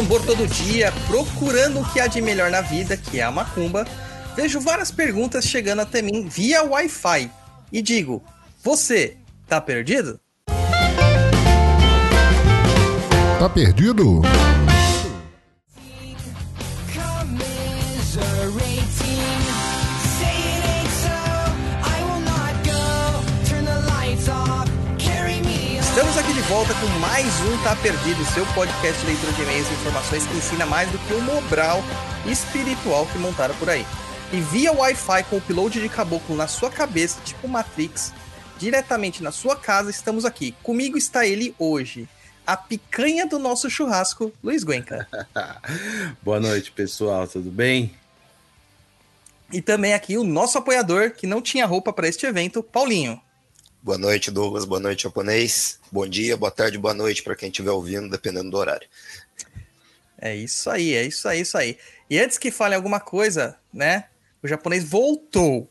tambor todo dia, procurando o que há de melhor na vida, que é a macumba, vejo várias perguntas chegando até mim via Wi-Fi e digo: Você tá perdido? Tá perdido? Volta com mais um Tá Perdido, seu podcast de leitura de e-mails e informações que ensina mais do que o Mobral espiritual que montaram por aí. E via Wi-Fi com o upload de caboclo na sua cabeça, tipo Matrix, diretamente na sua casa, estamos aqui. Comigo está ele hoje, a picanha do nosso churrasco, Luiz Guenca. Boa noite, pessoal, tudo bem? E também aqui o nosso apoiador, que não tinha roupa para este evento, Paulinho. Boa noite, Douglas. Boa noite, japonês. Bom dia, boa tarde, boa noite para quem estiver ouvindo, dependendo do horário. É isso aí, é isso aí, isso aí. E antes que fale alguma coisa, né? O japonês voltou.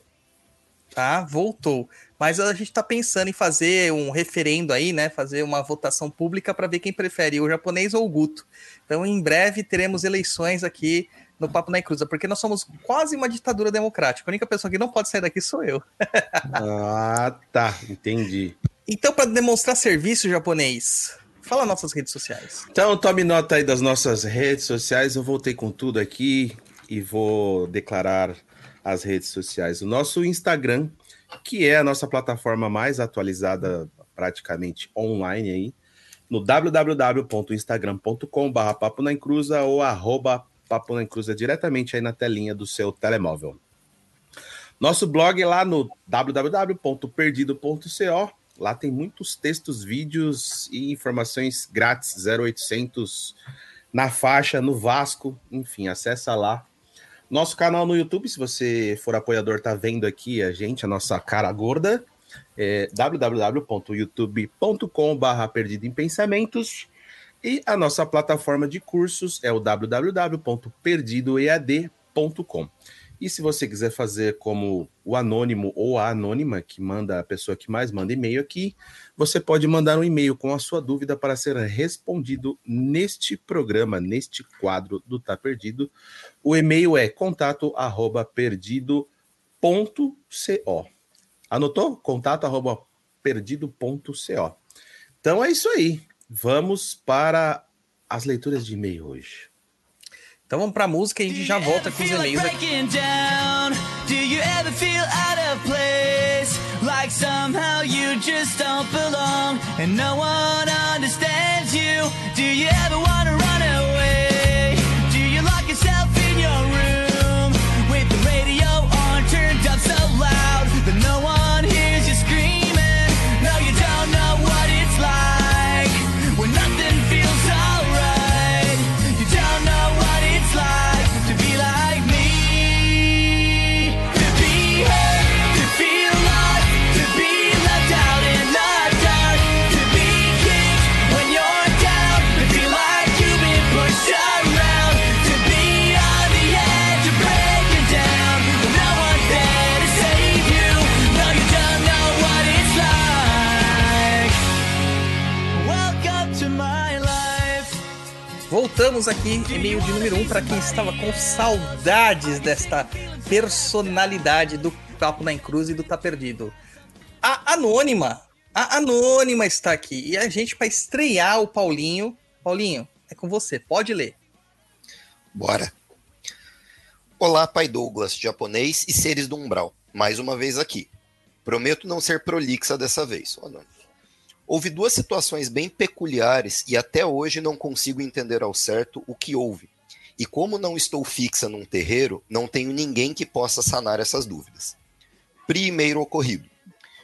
Tá? Voltou. Mas a gente tá pensando em fazer um referendo aí, né? Fazer uma votação pública para ver quem prefere, o japonês ou o Guto. Então, em breve teremos eleições aqui no Papo na Cruza, porque nós somos quase uma ditadura democrática. A única pessoa que não pode sair daqui sou eu. ah, tá, entendi. Então, para demonstrar serviço japonês, fala nossas redes sociais. Então, tome nota aí das nossas redes sociais. Eu voltei com tudo aqui e vou declarar as redes sociais. O nosso Instagram, que é a nossa plataforma mais atualizada praticamente online aí, no www.instagram.com/barra papo na encruza ou arroba Papo na Cruz é diretamente aí na telinha do seu telemóvel. Nosso blog é lá no www.perdido.co. Lá tem muitos textos, vídeos e informações grátis, 0800 na faixa, no Vasco, enfim, acessa lá. Nosso canal no YouTube, se você for apoiador, tá vendo aqui a gente, a nossa cara gorda, é www.youtube.com/barra perdido em pensamentos. E a nossa plataforma de cursos é o www.perdidoead.com. E se você quiser fazer como o anônimo ou a anônima, que manda a pessoa que mais manda e-mail aqui, você pode mandar um e-mail com a sua dúvida para ser respondido neste programa, neste quadro do Tá Perdido. O e-mail é contato@perdido.co. Anotou? Contato@perdido.co. Então é isso aí. Vamos para as leituras de e-mail hoje. Então vamos para a música e a gente já volta com os e-mails aqui. Like somehow you just don't belong and no one understands you. Do you ever wanna run away? Voltamos aqui, e-mail de número 1 um, para quem estava com saudades desta personalidade do Papo na Cruz e do Tá Perdido. A Anônima, a Anônima está aqui e a gente para estrear o Paulinho. Paulinho, é com você, pode ler. Bora. Olá, pai Douglas, japonês e seres do umbral. Mais uma vez aqui. Prometo não ser prolixa dessa vez. Não. Houve duas situações bem peculiares e até hoje não consigo entender ao certo o que houve. E como não estou fixa num terreiro, não tenho ninguém que possa sanar essas dúvidas. Primeiro ocorrido.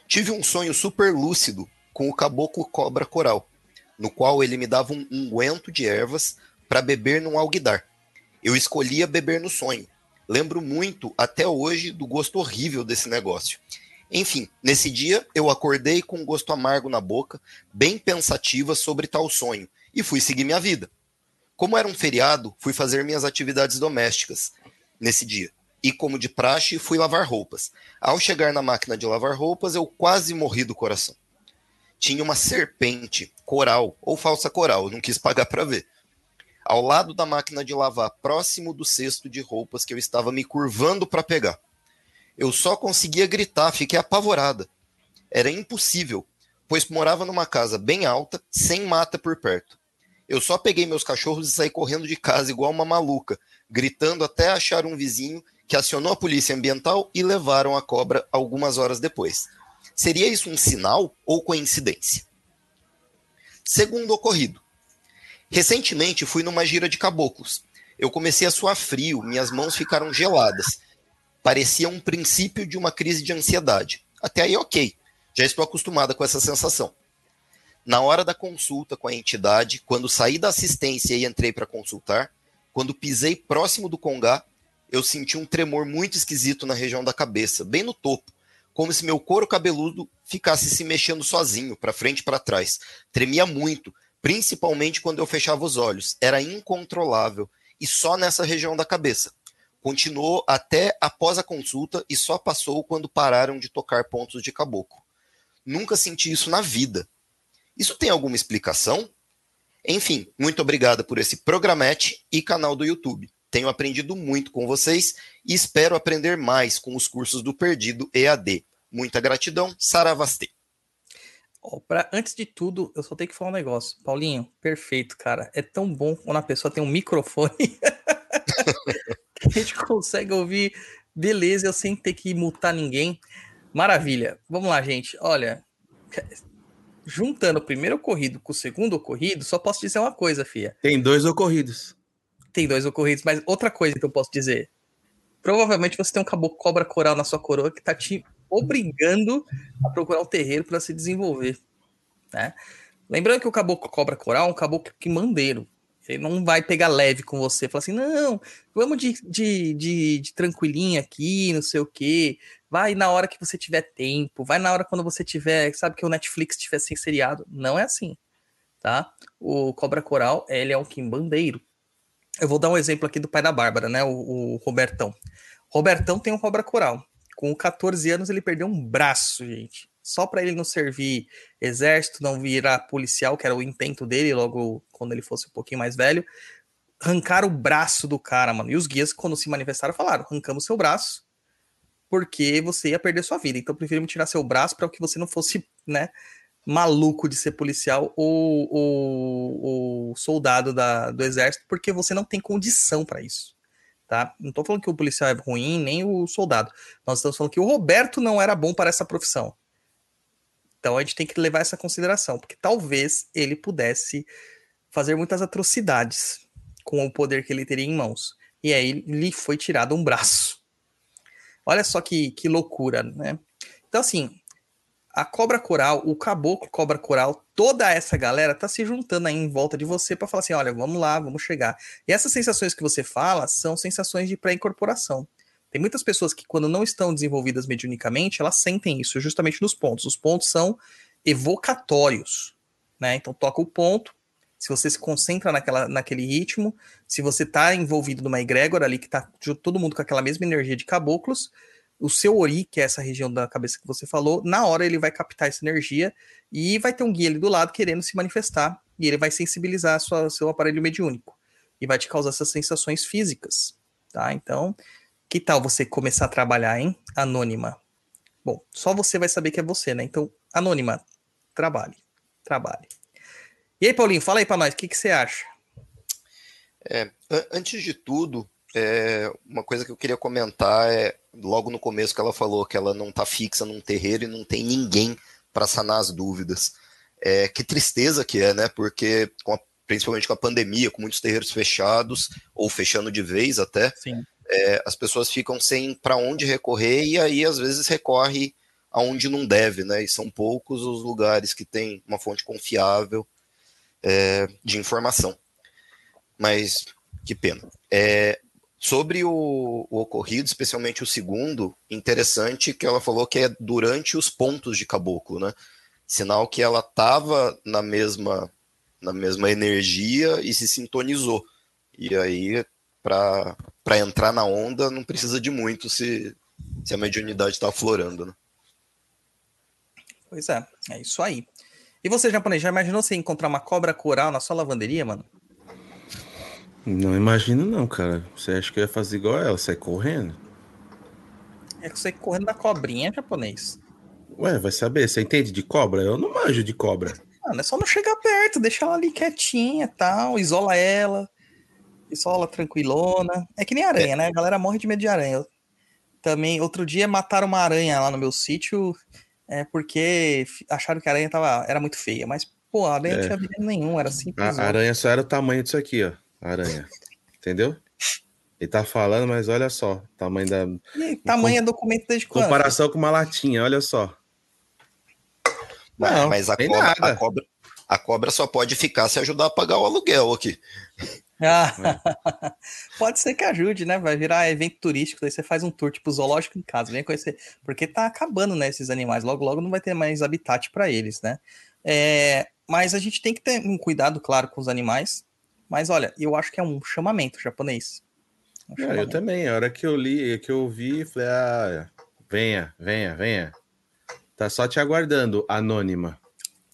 Tive um sonho super lúcido com o caboclo cobra coral, no qual ele me dava um unguento de ervas para beber num alguidar. Eu escolhia beber no sonho. Lembro muito até hoje do gosto horrível desse negócio. Enfim, nesse dia eu acordei com um gosto amargo na boca, bem pensativa sobre tal sonho, e fui seguir minha vida. Como era um feriado, fui fazer minhas atividades domésticas nesse dia. E como de praxe, fui lavar roupas. Ao chegar na máquina de lavar roupas, eu quase morri do coração. Tinha uma serpente, coral ou falsa coral, não quis pagar para ver. ao lado da máquina de lavar, próximo do cesto de roupas que eu estava me curvando para pegar. Eu só conseguia gritar, fiquei apavorada. Era impossível, pois morava numa casa bem alta, sem mata por perto. Eu só peguei meus cachorros e saí correndo de casa igual uma maluca, gritando até achar um vizinho que acionou a polícia ambiental e levaram a cobra algumas horas depois. Seria isso um sinal ou coincidência? Segundo ocorrido, recentemente fui numa gira de caboclos. Eu comecei a suar frio, minhas mãos ficaram geladas. Parecia um princípio de uma crise de ansiedade. Até aí, ok. Já estou acostumada com essa sensação. Na hora da consulta com a entidade, quando saí da assistência e entrei para consultar, quando pisei próximo do congá, eu senti um tremor muito esquisito na região da cabeça, bem no topo, como se meu couro cabeludo ficasse se mexendo sozinho, para frente e para trás. Tremia muito, principalmente quando eu fechava os olhos. Era incontrolável e só nessa região da cabeça. Continuou até após a consulta e só passou quando pararam de tocar pontos de caboclo. Nunca senti isso na vida. Isso tem alguma explicação? Enfim, muito obrigado por esse programete e canal do YouTube. Tenho aprendido muito com vocês e espero aprender mais com os cursos do Perdido EAD. Muita gratidão, Saravastê. Oh, pra, antes de tudo, eu só tenho que falar um negócio. Paulinho, perfeito, cara. É tão bom quando a pessoa tem um microfone a gente consegue ouvir beleza, eu sem ter que mutar ninguém. Maravilha. Vamos lá, gente. Olha, juntando o primeiro ocorrido com o segundo ocorrido, só posso dizer uma coisa, Fia. Tem dois ocorridos. Tem dois ocorridos, mas outra coisa que eu posso dizer. Provavelmente você tem um caboclo cobra coral na sua coroa que tá te obrigando a procurar um terreiro para se desenvolver. Né? Lembrando que o caboclo cobra coral é um caboclo que mandeiro. Ele não vai pegar leve com você, falar assim, não, vamos de, de, de, de tranquilinha aqui, não sei o quê. Vai na hora que você tiver tempo, vai na hora quando você tiver, sabe que o Netflix tiver sem seriado. Não é assim, tá? O Cobra Coral, ele é um quimbandeiro. Eu vou dar um exemplo aqui do pai da Bárbara, né? O, o Robertão. Robertão tem um Cobra Coral. Com 14 anos ele perdeu um braço, gente só para ele não servir exército, não virar policial, que era o intento dele logo quando ele fosse um pouquinho mais velho, arrancaram o braço do cara, mano. E os guias, quando se manifestaram, falaram: arrancamos seu braço, porque você ia perder sua vida. Então preferimos tirar seu braço para que você não fosse, né, maluco de ser policial ou, ou, ou soldado da, do exército, porque você não tem condição para isso. Tá? Não estou falando que o policial é ruim, nem o soldado. Nós estamos falando que o Roberto não era bom para essa profissão. Então a gente tem que levar essa consideração, porque talvez ele pudesse fazer muitas atrocidades com o poder que ele teria em mãos. E aí lhe foi tirado um braço. Olha só que, que loucura, né? Então, assim, a cobra coral, o caboclo cobra coral, toda essa galera tá se juntando aí em volta de você para falar assim: olha, vamos lá, vamos chegar. E essas sensações que você fala são sensações de pré-incorporação. Tem muitas pessoas que, quando não estão desenvolvidas mediunicamente, elas sentem isso justamente nos pontos. Os pontos são evocatórios, né? Então toca o ponto, se você se concentra naquela, naquele ritmo, se você está envolvido numa egrégora ali que está todo mundo com aquela mesma energia de caboclos, o seu ori, que é essa região da cabeça que você falou, na hora ele vai captar essa energia e vai ter um guia ali do lado querendo se manifestar e ele vai sensibilizar sua, seu aparelho mediúnico e vai te causar essas sensações físicas, tá? Então, que tal você começar a trabalhar, hein? Anônima. Bom, só você vai saber que é você, né? Então, anônima, trabalhe. Trabalhe. E aí, Paulinho, fala aí pra nós, o que, que você acha? É, antes de tudo, é, uma coisa que eu queria comentar é logo no começo que ela falou que ela não tá fixa num terreiro e não tem ninguém para sanar as dúvidas. É, que tristeza que é, né? Porque com a, principalmente com a pandemia, com muitos terreiros fechados ou fechando de vez até, Sim é, as pessoas ficam sem para onde recorrer e aí às vezes recorre aonde não deve, né? E são poucos os lugares que têm uma fonte confiável é, de informação. Mas que pena. É, sobre o, o, ocorrido, especialmente o segundo, interessante que ela falou que é durante os pontos de caboclo, né? Sinal que ela estava na mesma na mesma energia e se sintonizou. E aí para entrar na onda não precisa de muito se, se a mediunidade está aflorando. Né? Pois é, é isso aí. E você, japonês, já imaginou você encontrar uma cobra coral na sua lavanderia, mano? Não imagino não, cara. Você acha que eu ia fazer igual ela, sair correndo? É que você correndo da cobrinha japonês. Ué, vai saber, você entende de cobra? Eu não manjo de cobra. Mano, é só não chegar perto, deixa ela ali quietinha e tal, isola ela, isola tranquilona. É que nem aranha, né? A galera morre de medo de aranha. Eu também, outro dia mataram uma aranha lá no meu sítio, é porque acharam que a aranha tava, era muito feia, mas, pô, a aranha não É. tinha veneno nenhum, era simples. A aranha só era o tamanho disso aqui, ó. A aranha. Entendeu? Ele tá falando, mas olha só. Tamanho da. E tamanho é documento desde quando? Comparação com uma latinha, olha só. Mas- Não, mas a cobra, a, cobra, a cobra só pode ficar se ajudar a pagar o aluguel aqui. Ah, pode ser que ajude, né? Vai virar evento turístico, daí você faz um tour tipo zoológico em casa, vem conhecer. Porque tá acabando, né, esses animais. Logo, logo não vai ter mais habitat para eles, né? É, mas a gente tem que ter um cuidado, claro, com os animais. Mas olha, eu acho que é um chamamento japonês. Um Ah, eu também. A hora que eu li, que eu vi, falei, ah, venha, venha, venha. Tá só te aguardando, anônima.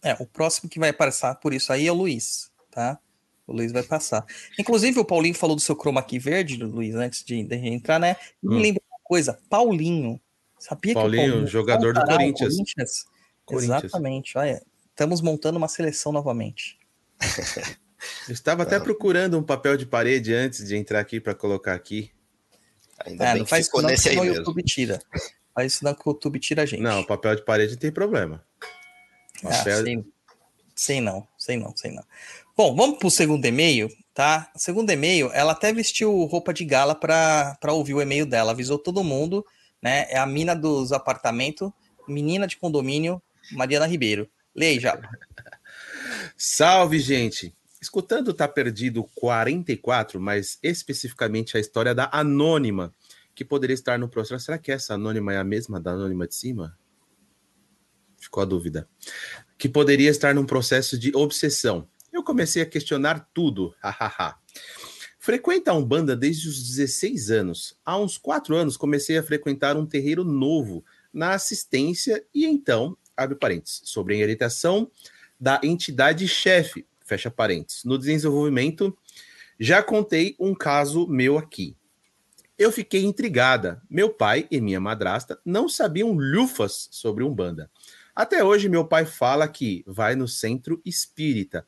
É, o próximo que vai passar por isso aí é o Luiz, tá? O Luiz vai passar. Inclusive, o Paulinho falou do seu chroma key verde, Luiz, antes de, de entrar, né? Me Hum. lembra uma coisa, Paulinho. Sabia Paulinho, que o Paulinho jogador do Corinthians. Corinthians? Corinthians. Exatamente, olha. Estamos montando uma seleção novamente. Eu estava até procurando um papel de parede antes de entrar aqui para colocar aqui. Ainda É, bem não que faz isso não, nesse aí o. YouTube tira. Faz isso não que o YouTube tira a gente. Não, papel de parede não tem problema. Ah, Papel... sei, sei não, sei não, sei não. Bom, vamos pro segundo e-mail, tá? O segundo e-mail, ela até vestiu roupa de gala para ouvir o e-mail dela, avisou todo mundo, né? É a mina dos apartamentos, menina de condomínio, Mariana Ribeiro. Leia já. Salve, gente! Escutando Tá Perdido 44, mas especificamente a história da Anônima, que poderia estar no próximo. Será que essa Anônima é a mesma da Anônima de cima? Ficou a dúvida. Que poderia estar num processo de obsessão. Eu comecei a questionar tudo. hahaha. Frequenta a Umbanda desde os 16 anos. Há uns 4 anos comecei a frequentar um terreiro novo na assistência e então, abre parênteses, sobre a orientação da entidade chefe, fecha parênteses. No desenvolvimento, já contei um caso meu aqui. Eu fiquei intrigada. Meu pai e minha madrasta não sabiam lufas sobre Umbanda. Até hoje, meu pai fala que vai no centro espírita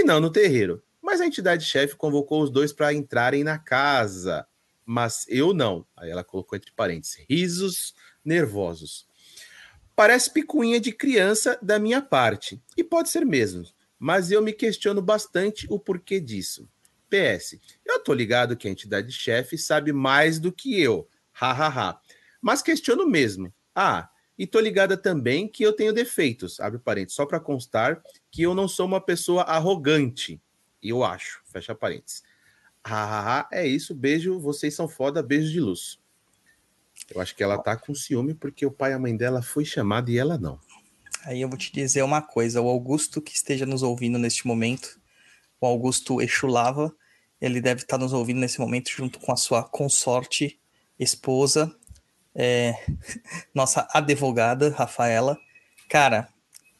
e não no terreiro. Mas a entidade chefe convocou os dois para entrarem na casa. Mas eu não. Aí ela colocou entre parênteses: risos nervosos. Parece picuinha de criança da minha parte. E pode ser mesmo. Mas eu me questiono bastante o porquê disso. PS. Eu tô ligado que a entidade chefe sabe mais do que eu. Hahaha. Mas questiono mesmo. Ah, e tô ligada também que eu tenho defeitos. Abre parênteses. Só para constar que eu não sou uma pessoa arrogante. Eu acho. Fecha parênteses. Hahaha. É isso. Beijo. Vocês são foda. Beijo de luz. Eu acho que ela tá com ciúme porque o pai e a mãe dela foi chamada e ela não. Aí eu vou te dizer uma coisa: o Augusto que esteja nos ouvindo neste momento, o Augusto Exulava, ele deve estar nos ouvindo nesse momento junto com a sua consorte, esposa, é, nossa advogada, Rafaela. Cara,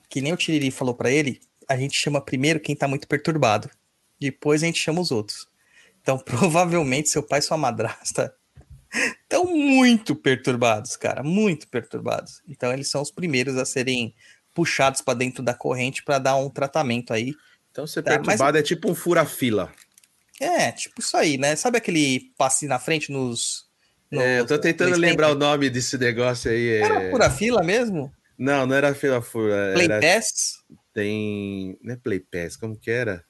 que nem o Tiriri falou para ele, a gente chama primeiro quem tá muito perturbado, depois a gente chama os outros. Então, provavelmente, seu pai e sua madrasta estão muito perturbados, cara, muito perturbados. Então, eles são os primeiros a serem puxados para dentro da corrente para dar um tratamento aí. Então ser Tá, perturbado é tipo um fura-fila. É, tipo isso aí, né? Sabe aquele passe na frente nos. É, eu tô tentando lembrar o nome desse negócio aí. é- Era pura fila mesmo? Não, não era fila fura. Play Era... Pass? Tem. Não é Play Pass, como que era?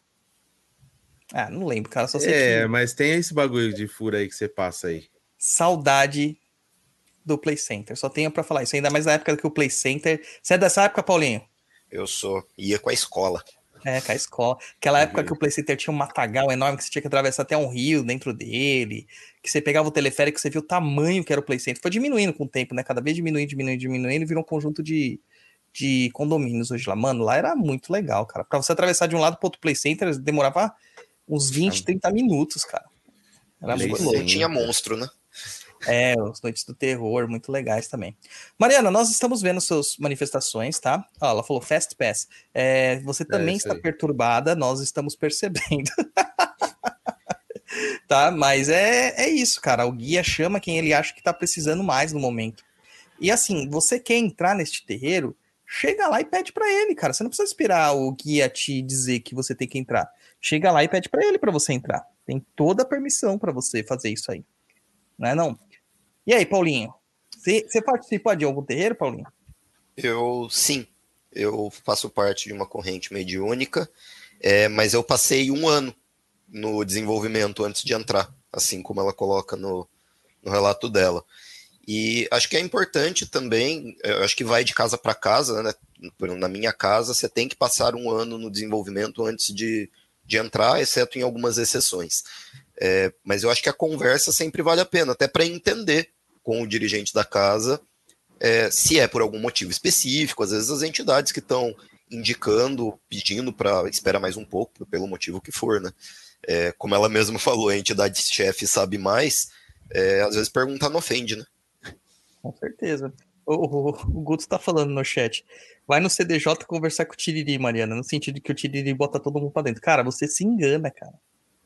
Ah, não lembro, cara. Só sei É, que mas tem esse bagulho de fura aí que você passa aí. saudade do Play Center. Só tenho pra falar isso. Ainda mais na época que o Play Center. Você é dessa época, Paulinho? Eu sou. Ia com a escola. É, com a escola. Aquela época que o Play Center tinha um matagal enorme que você tinha que atravessar até um rio dentro dele. Que você pegava o teleférico, você viu o tamanho que era o Play Center. Foi diminuindo com o tempo, né? Cada vez diminuindo, diminuindo, diminuindo. Virou um conjunto de, de condomínios hoje lá. Mano, lá era muito legal, cara. Pra você atravessar de um lado pro outro Play Center, demorava uns 20, 30 minutos, cara. Era Play muito louco. Tinha monstro, né? É, os Noites do Terror, muito legais também. Mariana, nós estamos vendo suas manifestações, tá? Ó, ela falou Fast Pass. É, você também isso está aí. perturbada, nós estamos percebendo. tá? Mas é, é isso, cara. O guia chama quem ele acha que tá precisando mais no momento. E assim, você quer entrar neste terreiro, chega lá e pede para ele, cara. Você não precisa esperar o guia te dizer que você tem que entrar. Chega lá e pede para ele para você entrar. Tem toda a permissão para você fazer isso aí. Não é não? E aí, Paulinho? Você, participa de algum terreiro, Paulinho? Eu sim, eu faço parte de uma corrente mediúnica, é, mas eu passei um ano no desenvolvimento antes de entrar, assim como ela coloca no, no relato dela. E acho que é importante também, acho que vai de casa para casa, né? Na minha casa, você tem que passar um ano no desenvolvimento antes de, de entrar, exceto em algumas exceções. É, mas eu acho que a conversa sempre vale a pena, até para entender com o dirigente da casa é, se é por algum motivo específico, às vezes as entidades que estão indicando, pedindo para esperar mais um pouco, pelo motivo que for, né? É, como ela mesma falou, a entidade chefe sabe mais, é, às vezes perguntar não ofende, né? Com certeza. O, o, o Guto está falando no chat. Vai no CDJ conversar com o Tiriri, Mariana, no sentido que o Tiriri bota todo mundo para dentro. Cara, você se engana, cara.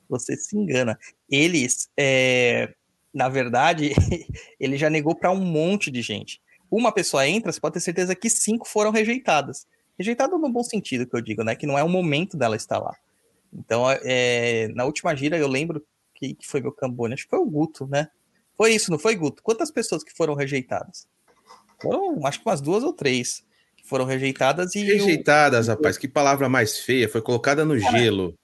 Você se engana. Eles, é, na verdade, ele já negou para um monte de gente. Uma pessoa entra, você pode ter certeza que cinco foram rejeitadas. Rejeitadas no bom sentido, que eu digo, né? Que não é o momento dela estar lá. Então, é, na última gira, eu lembro que, que foi meu Cambone, acho que foi o Guto, né? Foi isso, não foi, Guto? Quantas pessoas que foram rejeitadas? Foram, acho que umas duas ou três que foram rejeitadas e. Rejeitadas, rapaz, que palavra mais feia, foi colocada no cara, gelo.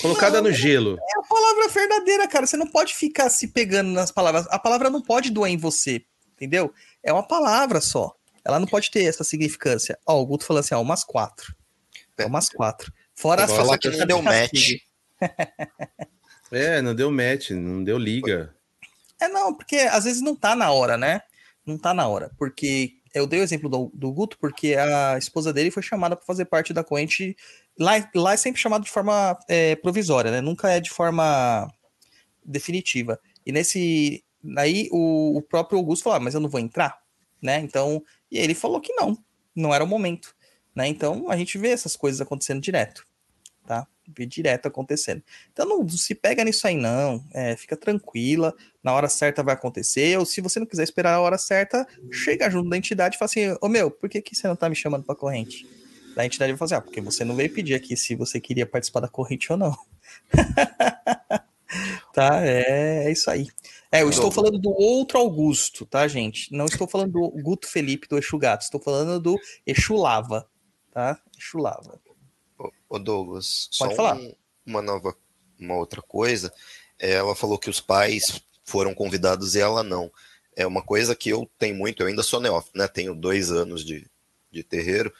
Colocada não, no gelo. É a palavra verdadeira, cara. Você não pode ficar se pegando nas palavras. A palavra não pode doer em você, entendeu? É uma palavra só. Ela não pode ter essa significância. Ó, o Guto falou assim, ó, umas quatro. É umas quatro. Fora as falar que não deu match. é, não deu match, não deu liga. É, não, porque às vezes não tá na hora, né? Não tá na hora. Porque eu dei o exemplo do, do Guto, porque a esposa dele foi chamada para fazer parte da corrente. Lá, lá é sempre chamado de forma é, provisória, né? Nunca é de forma definitiva. E nesse. Aí o, o próprio Augusto falou: ah, mas eu não vou entrar, né? Então. E ele falou que não, não era o momento. Né? Então a gente vê essas coisas acontecendo direto tá? Vê direto acontecendo. Então não, não se pega nisso aí, não. É, fica tranquila, na hora certa vai acontecer. Ou se você não quiser esperar a hora certa, chega junto da entidade e fala assim: Ô meu, por que, que você não tá me chamando pra corrente? Da entidade vai fazer, ah, porque você não veio pedir aqui se você queria participar da corrente ou não. tá, é, é, isso aí. É, eu estou falando do outro Augusto, tá, gente? Não estou falando do Guto Felipe do Exu Gato, estou falando do Exu Lava, tá? Exu Lava. Ô Douglas, Pode falar. Um, uma nova, uma outra coisa. Ela falou que os pais foram convidados e ela não. É uma coisa que eu tenho muito, eu ainda sou neófito, né? Tenho dois anos de, de terreiro,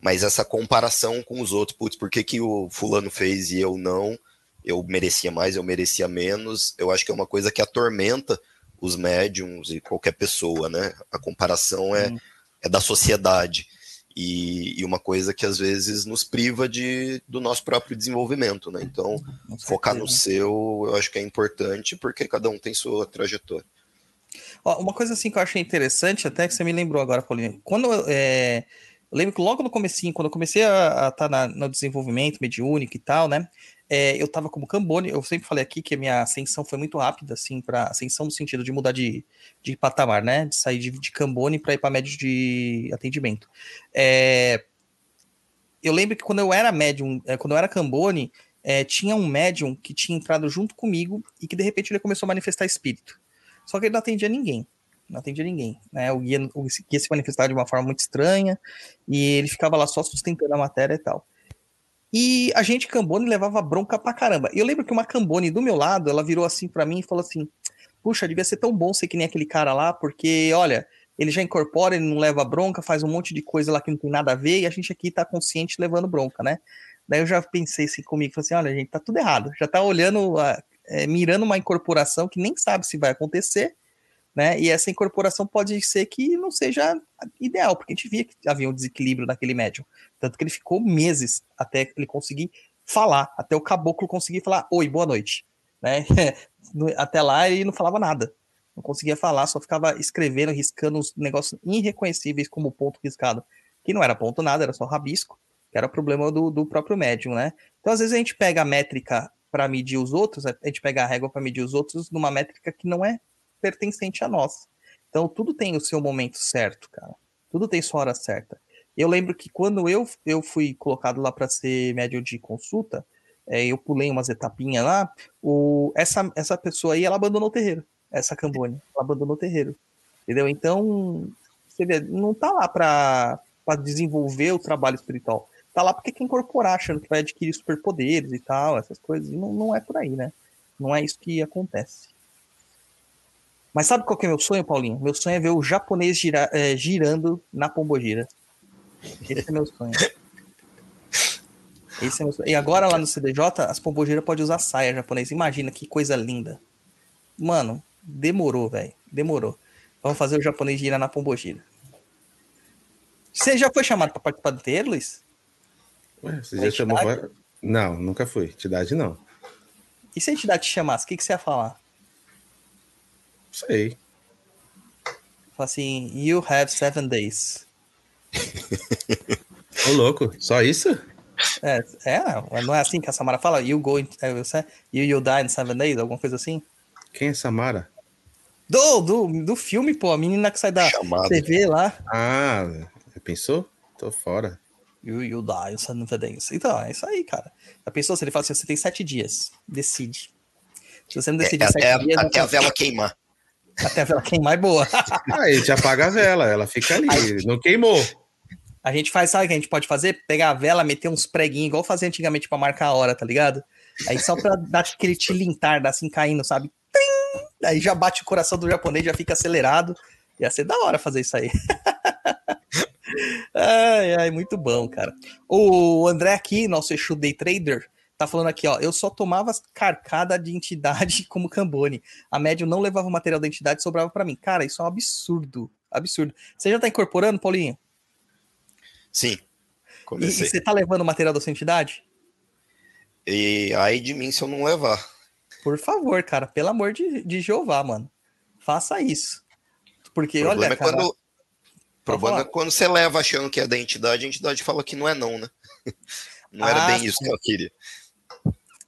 mas essa comparação com os outros, putz, por que, que o fulano fez e eu não? Eu merecia mais, eu merecia menos. Eu acho que é uma coisa que atormenta os médiums e qualquer pessoa, né? A comparação é, hum. é da sociedade. E, e, uma coisa que às vezes nos priva de, do nosso próprio desenvolvimento, né? Então, focar no seu, eu acho que é importante, porque cada um tem sua trajetória. Ó, uma coisa assim que eu achei interessante, até que você me lembrou agora, Paulinho, quando é, eu lembro que logo no comecinho, quando eu comecei a estar tá no desenvolvimento mediúnico e tal, né? É, eu estava como Cambone, eu sempre falei aqui que a minha ascensão foi muito rápida, assim, para ascensão no sentido de mudar de, de patamar, né? De sair de, de Cambone para ir para médio de atendimento. É, eu lembro que quando eu era médium, é, quando eu era Cambone, é, tinha um médium que tinha entrado junto comigo e que de repente ele começou a manifestar espírito. Só que ele não atendia ninguém. Não atendia ninguém. Né? O, guia, o guia se manifestava de uma forma muito estranha e ele ficava lá só sustentando a matéria e tal. E a gente, Cambone, levava bronca pra caramba. E eu lembro que uma Cambone do meu lado, ela virou assim para mim e falou assim: Puxa, devia ser tão bom ser que nem aquele cara lá, porque, olha, ele já incorpora, ele não leva bronca, faz um monte de coisa lá que não tem nada a ver, e a gente aqui tá consciente levando bronca, né? Daí eu já pensei assim comigo, falei assim, olha, gente, tá tudo errado. Já tá olhando, é, mirando uma incorporação que nem sabe se vai acontecer, né? E essa incorporação pode ser que não seja ideal, porque a gente via que havia um desequilíbrio naquele médium. Tanto que ele ficou meses até ele conseguir falar, até o caboclo conseguir falar oi, boa noite. Né? até lá ele não falava nada. Não conseguia falar, só ficava escrevendo, riscando os negócios irreconhecíveis como ponto riscado. Que não era ponto nada, era só rabisco, que era problema do, do próprio médium, né? Então, às vezes, a gente pega a métrica para medir os outros, a gente pega a régua para medir os outros numa métrica que não é pertencente a nós. Então tudo tem o seu momento certo, cara. Tudo tem sua hora certa. Eu lembro que quando eu, eu fui colocado lá para ser médium de consulta, é, eu pulei umas etapinhas lá, o, essa, essa pessoa aí, ela abandonou o terreiro, essa Cambone, ela abandonou o terreiro, entendeu? Então, você vê, não tá lá para desenvolver o trabalho espiritual, tá lá porque quer incorporar, achando que vai adquirir superpoderes e tal, essas coisas, e não, não é por aí, né? Não é isso que acontece. Mas sabe qual que é meu sonho, Paulinho? Meu sonho é ver o japonês gira, é, girando na pombogira. Esse é meu sonho. Esse é meu sonho. E agora lá no CDJ, as pombogeiras podem usar saia japonesa. Imagina que coisa linda. Mano, demorou, velho. Demorou. Vamos fazer o japonês girar na pombogira. Você já foi chamado para participar do terreiro, Luiz? Ué, você já chamou. Não, nunca fui. Entidade não. E se a entidade te chamasse, o que, que você ia falar? Sei. Fala assim, you have seven days. Ô, louco, só isso? É, é, não é assim que a Samara fala? You go in, é, you, you die in seven days, alguma coisa assim? Quem é Samara? Do, do, do filme, pô, a menina que sai da Chamado. TV lá. Ah, pensou? Tô fora. You, you die in seven days. Então, é isso aí, cara. A pessoa, se ele fala assim, você tem sete dias, decide. Se você não decidir É, sete é, dias... até a vela queimar. Até a vela queimar é boa. Aí a gente apaga a vela, ela fica ali. Não queimou. A gente faz, sabe o que a gente pode fazer? Pegar a vela, meter uns preguinhos, igual fazia antigamente pra marcar a hora, tá ligado? Aí só pra dar aquele tilintar, dar assim caindo, sabe? Aí já bate o coração do japonês, já fica acelerado. Ia ser da hora fazer isso aí. ai, ai, muito bom, cara. O André aqui, nosso Exu Day Trader, tá falando aqui, ó. Eu só tomava carcada de entidade como Cambone. A médium não levava o material da entidade, sobrava pra mim. Cara, isso é um absurdo. Absurdo. Você já tá incorporando, Paulinho? Sim. E, e Comecei. você tá levando o material da sua entidade? E aí de mim se eu não levar. Por favor, cara, pelo amor de, de Jeová, mano. Faça isso. Porque, olha, é cara, quando. O problema falar. é quando você leva achando que é da entidade, a entidade fala que não é não, né? Não era Ah, bem isso que ela queria.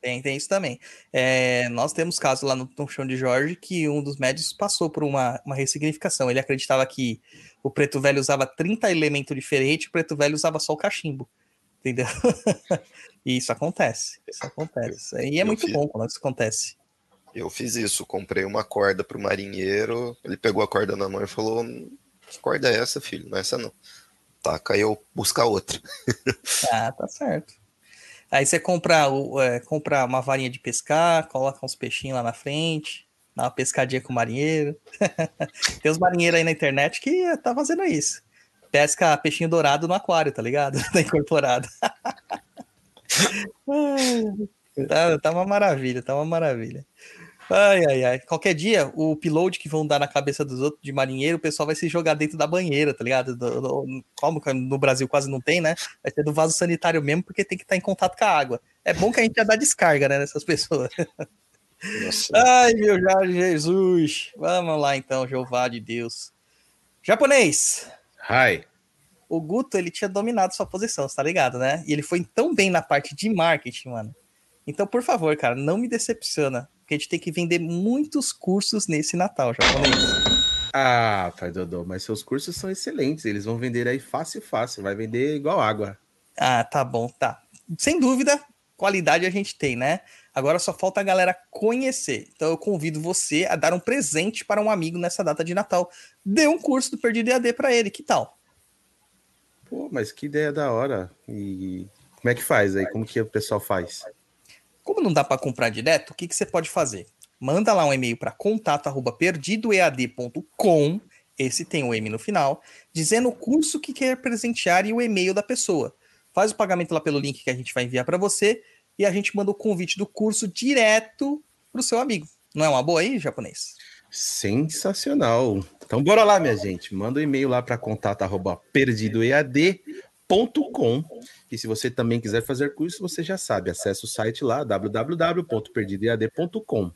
Tem, tem isso também. É, nós temos casos lá no, no chão de Jorge que um dos médicos passou por uma, uma ressignificação. Ele acreditava que o preto velho usava 30 elementos diferentes, o preto velho usava só o cachimbo. Entendeu? e isso acontece. Isso acontece. E é Eu muito fiz. bom quando isso acontece. Eu fiz isso, comprei uma corda pro marinheiro, ele pegou a corda na mão e falou: Que corda é essa, filho? Não é essa não. Taca aí eu buscar outra. Ah, tá certo. Aí você compra, é, compra uma varinha de pescar, coloca uns peixinhos lá na frente, dá uma pescadinha com o marinheiro. Tem uns marinheiros aí na internet que tá fazendo isso. Pesca peixinho dourado no aquário, tá ligado? Tá incorporado. Tá, tá uma maravilha, tá uma maravilha. Ai, ai, ai. Qualquer dia, o upload que vão dar na cabeça dos outros de marinheiro, o pessoal vai se jogar dentro da banheira, tá ligado? Do- do- como no Brasil quase não tem, né? Vai ser do vaso sanitário mesmo, porque tem que estar em contato com a água. É bom que a gente já dá descarga, né, nessas pessoas. Nossa, Ai, meu Jorge Jesus. Vamos lá então, Jeová de Deus. Japonês. Hi. O Guto, ele tinha dominado sua posição, você tá ligado, né? E ele foi tão bem na parte de marketing, mano. Então, por favor, cara, não me decepciona. Porque a gente tem que vender muitos cursos nesse Natal, japonês. Ah, pai Dodô, mas seus cursos são excelentes. Eles vão vender aí fácil, fácil. Vai vender igual água. Ah, tá bom, tá. Sem dúvida, qualidade a gente tem, né? Agora só falta a galera conhecer. Então eu convido você a dar um presente para um amigo nessa data de Natal. Dê um curso do Perdido EAD para ele, que tal? Pô, mas que ideia da hora. E como é que faz aí? Como que o pessoal faz? Como não dá para comprar direto, o que, que você pode fazer? Manda lá um e-mail para contato@perdidoead.com, esse tem o M no final, dizendo o curso que quer presentear e o e-mail da pessoa. Faz o pagamento lá pelo link que a gente vai enviar para você e a gente manda o convite do curso direto pro seu amigo. Não é uma boa aí, japonês? Sensacional. Então bora lá, minha gente. Manda um e-mail lá para contato@perdidoead.com. E se você também quiser fazer curso, você já sabe, acesse o site lá www.perdidoead.com.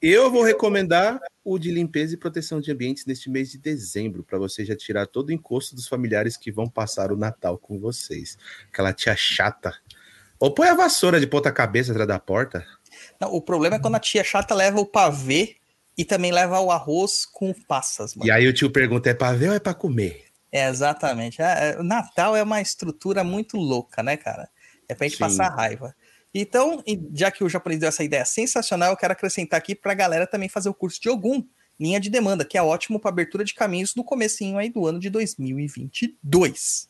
Eu vou recomendar o de limpeza e proteção de ambientes neste mês de dezembro, para você já tirar todo o encosto dos familiares que vão passar o Natal com vocês. Aquela tia chata. Ou põe a vassoura de ponta cabeça atrás da porta. Não, o problema é quando a tia chata leva o pavê e também leva o arroz com passas, mano. E aí o tio pergunta: é pra ver ou é pra comer? É, exatamente. É, é, o Natal é uma estrutura muito louca, né, cara? É pra gente Sim. passar raiva. Então, já que o japonês deu essa ideia sensacional, eu quero acrescentar aqui pra galera também fazer o curso de Ogum, linha de demanda, que é ótimo para abertura de caminhos no comecinho aí do ano de 2022.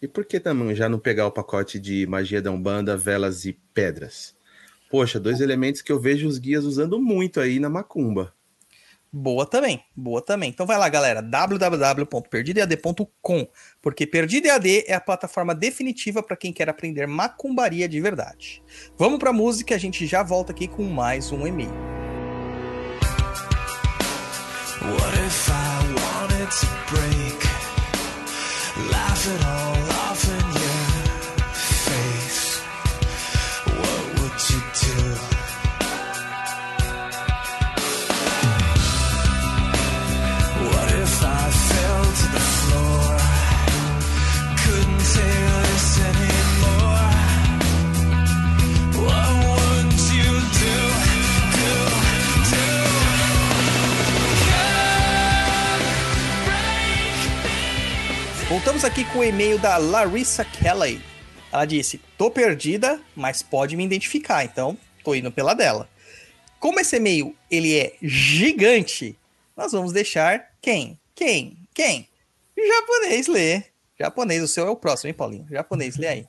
E por que também já não pegar o pacote de magia da Umbanda, velas e pedras? Poxa, dois elementos que eu vejo os guias usando muito aí na macumba. Boa também, boa também. Então vai lá, galera, www.perdidead.com, porque Perdido EAD é a plataforma definitiva para quem quer aprender macumbaria de verdade. Vamos pra música, a gente já volta aqui com mais um e-mail. What if I wanted to break? Laugh all Voltamos aqui com o e-mail da Larissa Kelly. Ela disse: tô perdida, mas pode me identificar, então tô indo pela dela. Como esse e-mail ele é gigante, nós vamos deixar quem? Quem? Quem? Japonês ler. Japonês, o seu é o próximo, hein, Paulinho? Japonês, lê aí.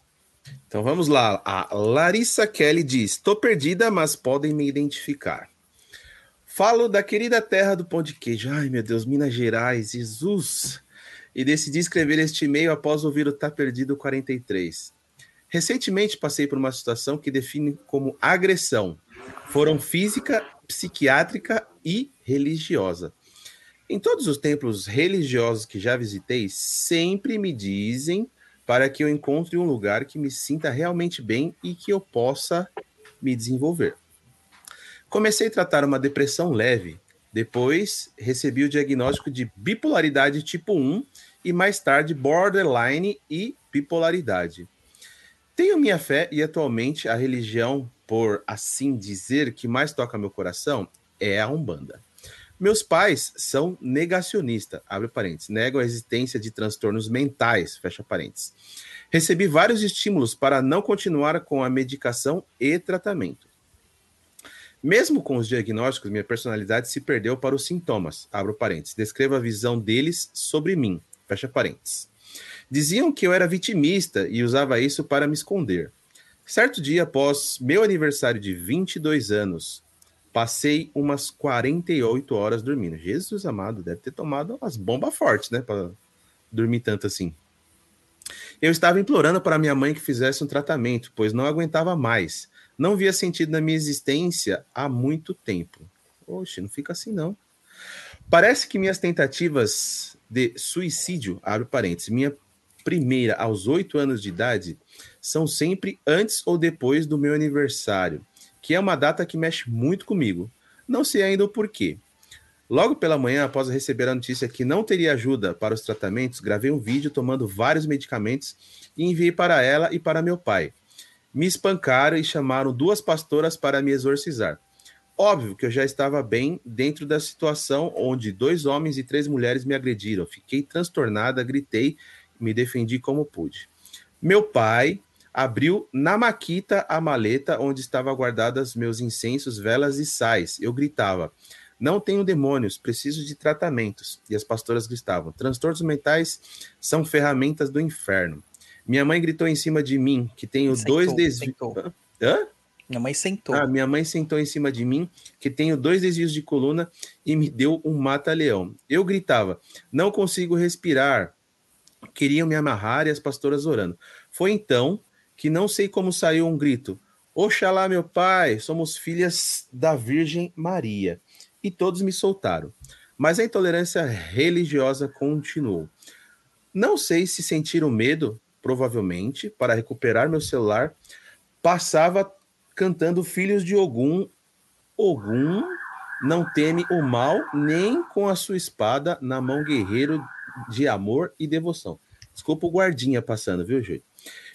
Então vamos lá. A Larissa Kelly diz: Tô perdida, mas podem me identificar. Falo da querida terra do pão de queijo. Ai, meu Deus, Minas Gerais, Jesus. E decidi escrever este e-mail após ouvir o Tá Perdido 43. Recentemente passei por uma situação que define como agressão. Foram física, psiquiátrica e religiosa. Em todos os templos religiosos que já visitei, sempre me dizem para que eu encontre um lugar que me sinta realmente bem e que eu possa me desenvolver. Comecei a tratar uma depressão leve, depois recebi o diagnóstico de bipolaridade tipo 1 e mais tarde borderline e bipolaridade. Tenho minha fé e atualmente a religião, por assim dizer, que mais toca meu coração é a Umbanda. Meus pais são negacionistas, abre parênteses, negam a existência de transtornos mentais, fecha parênteses. Recebi vários estímulos para não continuar com a medicação e tratamento. Mesmo com os diagnósticos, minha personalidade se perdeu para os sintomas, abro parênteses. Descreva a visão deles sobre mim, fecha parênteses. Diziam que eu era vitimista e usava isso para me esconder. Certo dia após meu aniversário de 22 anos, passei umas 48 horas dormindo. Jesus amado, deve ter tomado umas bombas fortes, né, para dormir tanto assim. Eu estava implorando para minha mãe que fizesse um tratamento, pois não aguentava mais. Não via sentido na minha existência há muito tempo. Oxe, não fica assim não. Parece que minhas tentativas de suicídio, abre parênteses, minha primeira aos oito anos de idade, são sempre antes ou depois do meu aniversário, que é uma data que mexe muito comigo. Não sei ainda o porquê. Logo pela manhã, após receber a notícia que não teria ajuda para os tratamentos, gravei um vídeo tomando vários medicamentos e enviei para ela e para meu pai. Me espancaram e chamaram duas pastoras para me exorcizar. Óbvio que eu já estava bem dentro da situação onde dois homens e três mulheres me agrediram. Fiquei transtornada, gritei me defendi como pude. Meu pai abriu na maquita a maleta onde estavam guardadas meus incensos, velas e sais. Eu gritava: Não tenho demônios, preciso de tratamentos. E as pastoras gritavam: Transtornos mentais são ferramentas do inferno. Minha mãe gritou em cima de mim que tenho Sentou, dois desvios. Hã? Minha mãe sentou. Ah, minha mãe sentou em cima de mim, que tenho dois desvios de coluna e me deu um mata-leão. Eu gritava: Não consigo respirar. Queriam me amarrar e as pastoras orando. Foi então que não sei como saiu um grito: Oxalá, meu pai, somos filhas da Virgem Maria. E todos me soltaram. Mas a intolerância religiosa continuou. Não sei se sentiram medo, provavelmente, para recuperar meu celular. Passava cantando Filhos de Ogum. Ogum não teme o mal, nem com a sua espada na mão guerreiro de amor e devoção. Desculpa o guardinha passando, viu, Júlio?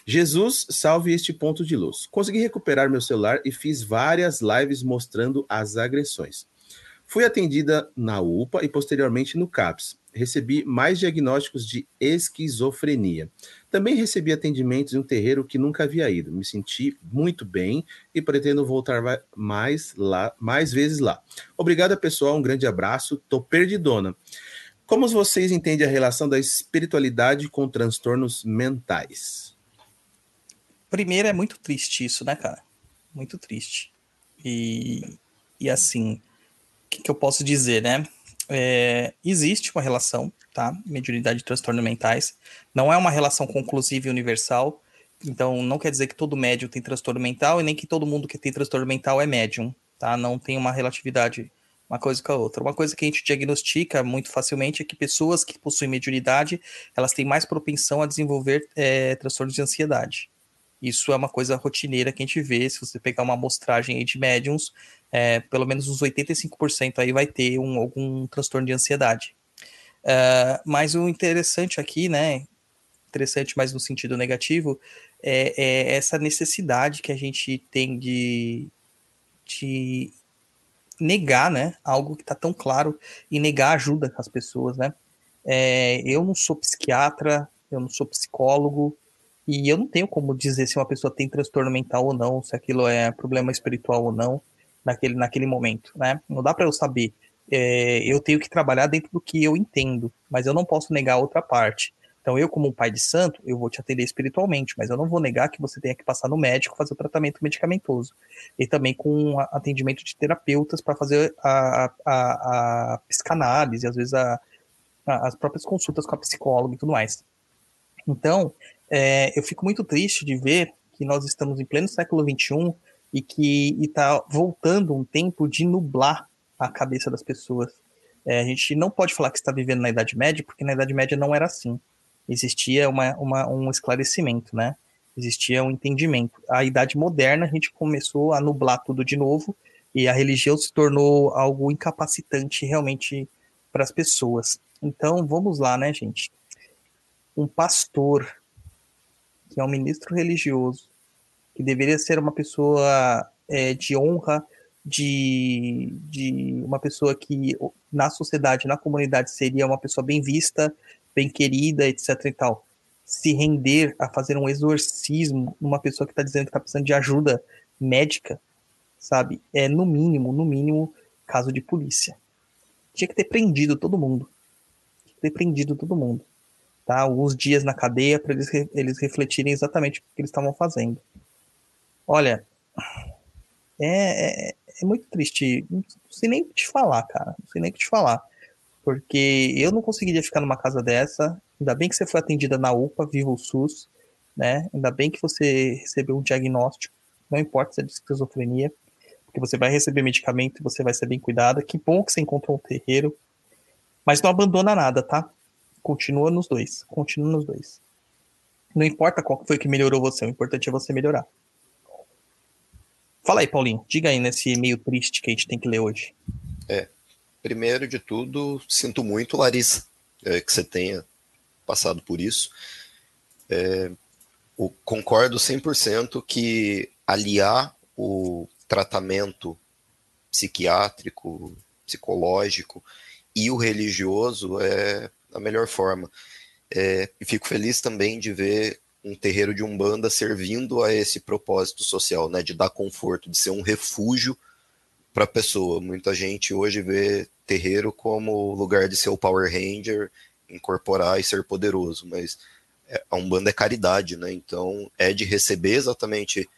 Jesus, salve este ponto de luz. Consegui recuperar meu celular e fiz várias lives mostrando as agressões. Fui atendida na UPA e posteriormente no CAPS. Recebi mais diagnósticos de esquizofrenia. Também recebi atendimentos em um terreiro que nunca havia ido. Me senti muito bem e pretendo voltar mais lá, mais vezes lá. Obrigado, pessoal. Um grande abraço. Tô perdidona. Como vocês entendem a relação da espiritualidade com transtornos mentais? Primeiro, é muito triste isso, né, cara? Muito triste. E, e assim, o que, que eu posso dizer, né? É, existe uma relação, tá? Mediunidade e transtornos mentais. Não é uma relação conclusiva e universal. Então, não quer dizer que todo médium tem transtorno mental e nem que todo mundo que tem transtorno mental é médium, tá? Não tem uma relatividade uma coisa com a outra. Uma coisa que a gente diagnostica muito facilmente é que pessoas que possuem mediunidade, elas têm mais propensão a desenvolver é, transtornos de ansiedade. Isso é uma coisa rotineira que a gente vê. Se você pegar uma amostragem de médiums, é, pelo menos uns 85% aí vai ter um, algum transtorno de ansiedade. Uh, mas o interessante aqui, né? Interessante, mas no sentido negativo, é, é essa necessidade que a gente tem de, de negar, né? Algo que está tão claro e negar ajuda às pessoas, né? É, eu não sou psiquiatra, eu não sou psicólogo, e eu não tenho como dizer se uma pessoa tem transtorno mental ou não, se aquilo é problema espiritual ou não, naquele, naquele momento, né? Não dá para eu saber. É, eu tenho que trabalhar dentro do que eu entendo, mas eu não posso negar a outra parte. Então, eu, como um pai de santo, eu vou te atender espiritualmente, mas eu não vou negar que você tenha que passar no médico fazer o tratamento medicamentoso. E também com atendimento de terapeutas para fazer a, a, a, psicanálise, às vezes a, a, as próprias consultas com a psicóloga e tudo mais. Então, é, eu fico muito triste de ver que nós estamos em pleno século XXI e que está voltando um tempo de nublar a cabeça das pessoas. É, a gente não pode falar que está vivendo na Idade Média, porque na Idade Média não era assim. Existia uma, uma, um esclarecimento, né? Existia um entendimento. A Idade Moderna, a gente começou a nublar tudo de novo e a religião se tornou algo incapacitante realmente para as pessoas. Então, vamos lá, né, gente? Um pastor, que é um ministro religioso, que deveria ser uma pessoa é, de honra, de, de uma pessoa que na sociedade, na comunidade, seria uma pessoa bem vista, bem querida, etc e tal, se render a fazer um exorcismo numa pessoa que está dizendo que está precisando de ajuda médica, sabe? É no mínimo, no mínimo, caso de polícia. Tinha que ter prendido todo mundo. Tinha que ter prendido todo mundo. Tá? Alguns dias na cadeia para eles, eles refletirem exatamente o que eles estavam fazendo. Olha, é, é, é, muito triste. Não sei nem o que te falar, cara. Não sei nem o que te falar. Porque eu não conseguiria ficar numa casa dessa. Ainda bem que você foi atendida na UPA, viva o SUS, né? Ainda bem que você recebeu um diagnóstico. Não importa se é de esquizofrenia, porque você vai receber medicamento e você vai ser bem cuidada. Que bom que você encontrou um terreiro. Mas não abandona nada, tá? Continua nos dois. Continua nos dois. Não importa qual foi que melhorou você, o importante é você melhorar. Fala aí, Paulinho. Diga aí nesse meio triste que a gente tem que ler hoje. É. Primeiro de tudo, sinto muito, Larissa, é, que você tenha passado por isso. É, o, concordo 100% que aliar o tratamento psiquiátrico, psicológico e o religioso é a melhor forma. É, e fico feliz também de ver um terreiro de umbanda servindo a esse propósito social, né, de dar conforto, de ser um refúgio para a pessoa. Muita gente hoje vê terreiro como lugar de ser o Power Ranger, incorporar e ser poderoso, mas a umbanda é caridade, né? Então é de receber exatamente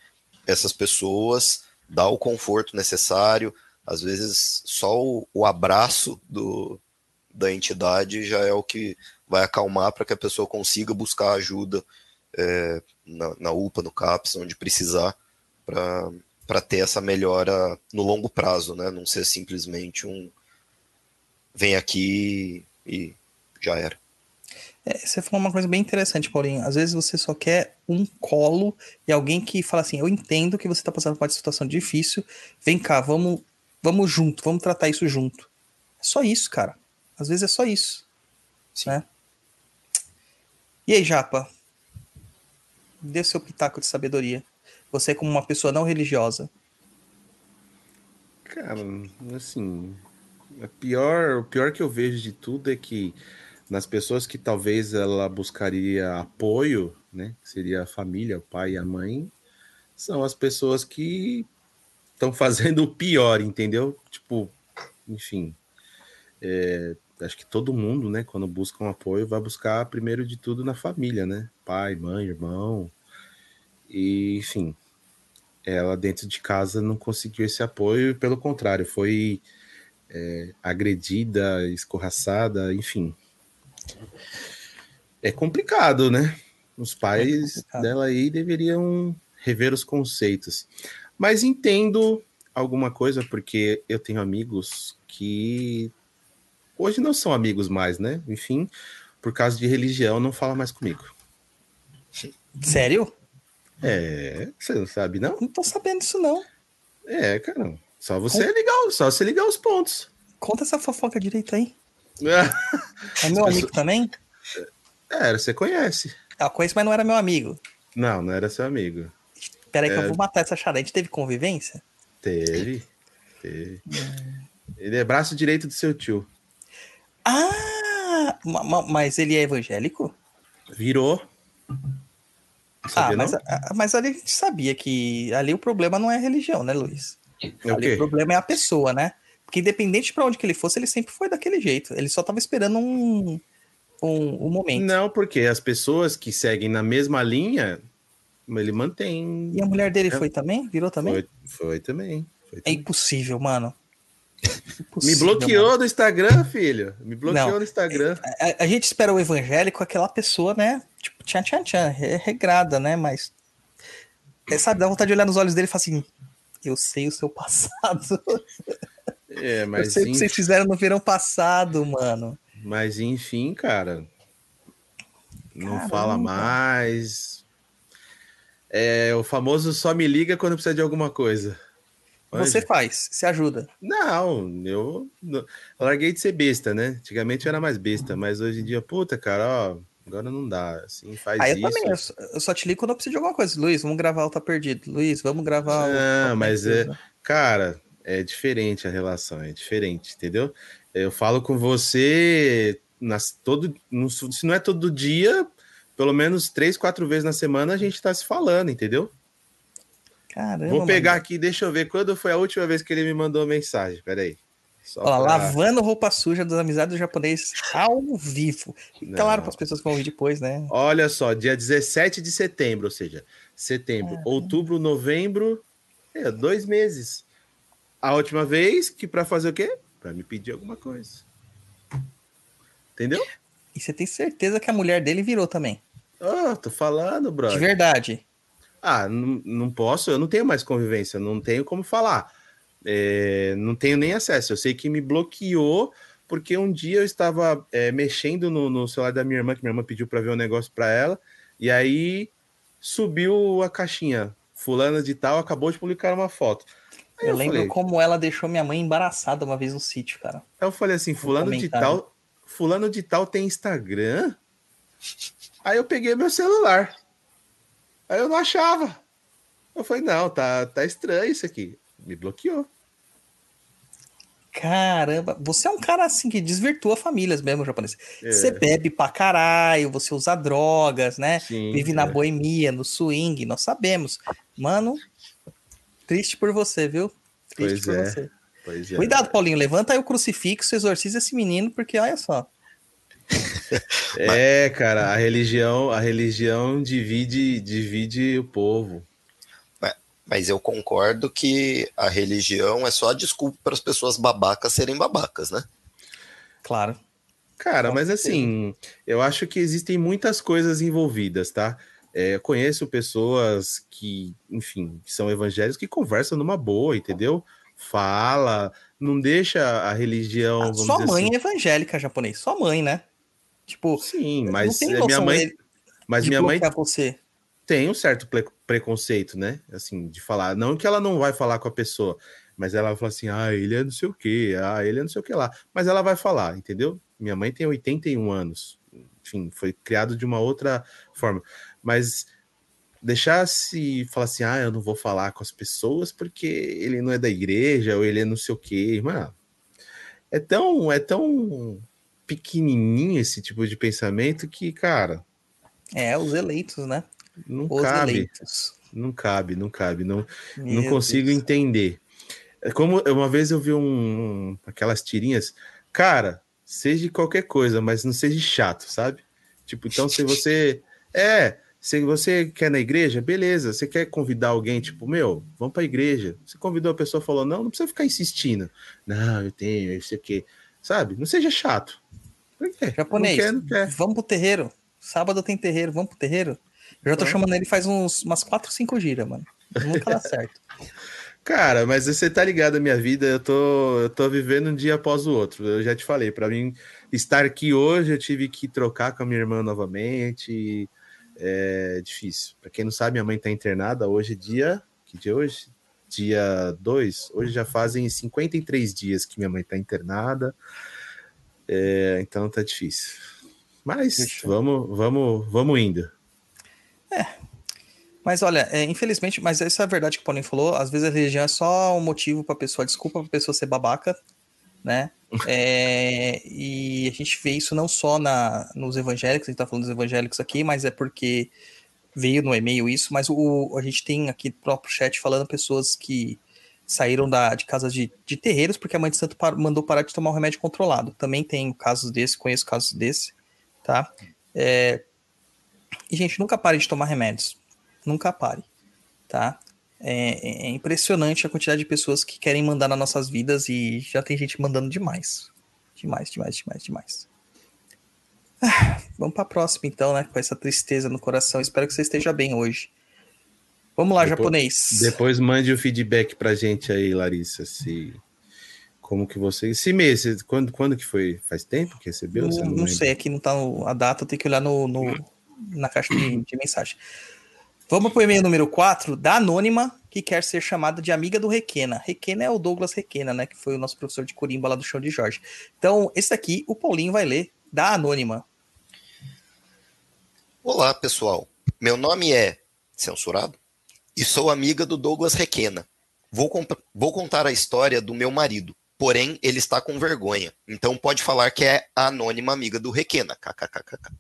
essas pessoas, dar o conforto necessário. Às vezes só o, o abraço do, da entidade já é o que vai acalmar para que a pessoa consiga buscar ajuda é, na, na, UPA, no CAPS, onde precisar, para ter essa melhora no longo prazo, né? Não ser simplesmente um vem aqui e já era. É, você falou uma coisa bem interessante, Paulinho. Às vezes você só quer um colo e alguém que fala assim: Eu entendo que você está passando por uma situação difícil, vem cá, vamos, vamos junto, vamos tratar isso junto. É só isso, cara. Às vezes é só isso. Sim. Né? E aí, Japa? Dê seu pitaco de sabedoria. Você como uma pessoa não religiosa. Cara, assim, a pior, o pior que eu vejo de tudo é que nas pessoas que talvez ela buscaria apoio, né, que seria a família, o pai e a mãe, são as pessoas que estão fazendo o pior, entendeu? Tipo, enfim, é, acho que todo mundo, né, quando busca um apoio, vai buscar primeiro de tudo na família, né? Pai, mãe, irmão, e enfim, ela dentro de casa não conseguiu esse apoio, pelo contrário, foi é, agredida, escorraçada, enfim. É complicado, né? Os pais complicado. dela aí deveriam rever os conceitos. Mas entendo alguma coisa, porque eu tenho amigos que hoje não são amigos mais, né? Enfim, por causa de religião, não fala mais comigo. Sério? É, você não sabe, não? Não tô sabendo disso, não. É, cara. Só você ligar, só você ligar os pontos. Conta essa fofoca direito aí. É, É meu amigo também? É, você conhece. Ah, conheço, mas não era meu amigo. Não, não era seu amigo. Peraí que É. eu vou matar essa charada. A gente teve convivência? Teve. Teve. Ele é braço direito do seu tio. Ah! ma- ma- Mas ele é evangélico? Virou. Ah, mas, mas ali a gente sabia que ali o problema não é a religião, né, Luiz? É o Ali quê? o problema é a pessoa, né? Porque independente pra onde que ele fosse, ele sempre foi daquele jeito. Ele só tava esperando um, um, um momento. Não, porque as pessoas que seguem na mesma linha, ele mantém. E a mulher dele É. foi também? Virou também? Foi, foi também. Foi É também. impossível, mano. Me bloqueou mano. do Instagram, filho. Me bloqueou Não. no Instagram. A, a gente espera o evangélico, aquela pessoa, né? Tipo, tchan, tchan, tchan, re- regrada, né? Mas. É, sabe, dá vontade de olhar nos olhos dele e falar assim: Eu sei o seu passado. É, Eu mas, sei o que vocês fizeram no verão passado, mano. mas enfim, cara. Não Caramba. fala mais. É o famoso só me liga quando precisa de alguma coisa. Você faz, se ajuda. Não, eu, eu larguei de ser besta, né? Antigamente eu era mais besta, mas hoje em dia, puta, cara, ó, agora não dá. Assim, faz Aí eu isso. também, eu só, eu só te ligo quando eu preciso de alguma coisa. Luiz, vamos gravar o Tá Perdido. Luiz, vamos gravar o. Não, mas é, cara, é diferente a relação, é diferente, entendeu? Eu falo com você nas, todo, não- se não é todo dia, pelo menos três, quatro vezes na semana a gente tá se falando, entendeu? Caramba. Vou pegar mano. aqui, deixa eu ver quando foi a última vez que ele me mandou mensagem. Peraí. Só Ó, pra- lavando roupa suja das amizades do japonês ao vivo. E Não. claro, para as pessoas que vão ouvir depois, né? Olha só, dia 17 de setembro, ou seja, setembro, outubro, novembro, é, dois meses. A última vez que para fazer o quê? Para me pedir alguma coisa. Entendeu? E você tem certeza que a mulher dele virou também. Ah, tô falando, De brother. verdade. Ah, não, não posso, eu não tenho mais convivência, não tenho como falar. É, não tenho nem acesso. Eu sei que me bloqueou porque um dia eu estava é, mexendo no, no celular da minha irmã, que minha irmã pediu para ver um negócio para ela, e aí subiu a caixinha. Fulana de tal acabou de publicar uma foto. Eu, eu, lembro falei, como ela deixou minha mãe embaraçada uma vez no sítio, cara. eu falei assim, fulano de tal, fulano de tal tem Instagram? Aí eu peguei meu celular. Aí eu não achava. Eu falei, não, tá, tá estranho isso aqui. Me bloqueou. Caramba, você é um cara assim que desvirtua famílias mesmo, japonês. É. Você bebe pra caralho, você usa drogas, né? Sim, Vive na é. boemia, no swing, nós sabemos. Mano, triste por você, viu? Triste Pois por é. você. Pois é. Cuidado, Paulinho, levanta aí o crucifixo, exorciza esse menino, porque olha só. É, cara, a religião, a religião divide, divide o povo. Mas eu concordo que a religião é só a desculpa para as pessoas babacas serem babacas, né? Claro. Cara, mas assim, eu acho que existem muitas coisas envolvidas, tá? É, eu conheço pessoas que, enfim, que são evangélicos que conversam numa boa, entendeu? Fala, não deixa a religião. Ah, vamos sua dizer mãe assim- é evangélica, japonês. Sua mãe, né? Tipo, Sim, mas é, minha mãe, mas minha mãe você. tem um certo preconceito, né? Assim, de falar. Não que ela não vai falar com a pessoa, mas ela vai falar assim: ah, ele é não sei o quê, ah, ele é não sei o que lá. Mas ela vai falar, entendeu? Minha mãe tem 81 anos. Enfim, foi criado de uma outra forma. Mas deixar se falar assim, ah, eu não vou falar com as pessoas porque ele não é da igreja ou ele é não sei o quê. Mano, é tão, é tão pequenininho esse tipo de pensamento que, cara. É, os eleitos, né? Não os cabe. eleitos. Não cabe, não cabe. Não, Meu não consigo Deus. entender. É como uma vez eu vi um, aquelas tirinhas, cara, seja qualquer coisa, mas não seja chato, sabe? Tipo, então se você é, se você quer na igreja, beleza. Você quer convidar alguém, tipo, meu, vamos pra igreja. Você convidou a pessoa, falou, não, não precisa ficar insistindo. Não, eu tenho, eu sei o quê. Sabe? Não seja chato. Por quê? Japonês, Não quer, não quer. vamos pro terreiro. Sábado tem terreiro, vamos pro terreiro. Eu já tô chamando ele faz uns, umas 4, 5 giras, mano. Nunca dá certo. Cara, mas você tá ligado a minha vida, eu tô, eu tô vivendo um dia após o outro. Eu já te falei, pra mim estar aqui hoje, eu tive que trocar com a minha irmã novamente. É difícil. Pra quem não sabe, minha mãe tá internada hoje, é dia. Que dia é hoje? Dia 2. Hoje já fazem 53 dias que minha mãe tá internada. É, então tá difícil. Mas Deixa vamos, vamos, vamos indo. Mas olha, é, infelizmente, mas essa é a verdade que o Paulinho falou. Às vezes a religião é só um motivo pra pessoa, desculpa pra pessoa ser babaca, né? É, e a gente vê isso não só na, nos evangélicos, a gente tá falando dos evangélicos aqui, mas é porque veio no e-mail isso, mas o, a gente tem aqui no próprio chat falando pessoas que saíram da, de casas de, de terreiros porque a mãe de santo par- mandou parar de tomar o remédio controlado. Também tem casos desse, conheço casos desse, tá? É, e, gente, nunca pare de tomar remédios. Nunca pare, tá? É, é impressionante a quantidade de pessoas que querem mandar nas nossas vidas e já tem gente mandando demais. Demais, demais, demais, demais. Ah, vamos pra próxima, então, né? Com essa tristeza no coração. Espero que você esteja bem hoje. Vamos lá, Depois- japonês. Depois mande o feedback pra gente aí, Larissa, se como que você, esse mês, quando, quando que foi? Faz tempo que recebeu? Não, não lembra? sei, aqui não tá no- a data, eu tenho que olhar no, no- na caixa de, de mensagem. Vamos pro e-mail número 4, da Anônima, que quer ser chamada de amiga do Requena. Requena é o Douglas Requena, né? Que foi o nosso professor de Corimba lá do Chão de Jorge. Então, esse daqui, o Paulinho vai ler, da Anônima. Olá, pessoal. Meu nome é censurado e sou amiga do Douglas Requena. Vou, vou contar a história do meu marido, porém ele está com vergonha, então pode falar que é a anônima amiga do Requena. KKKKK.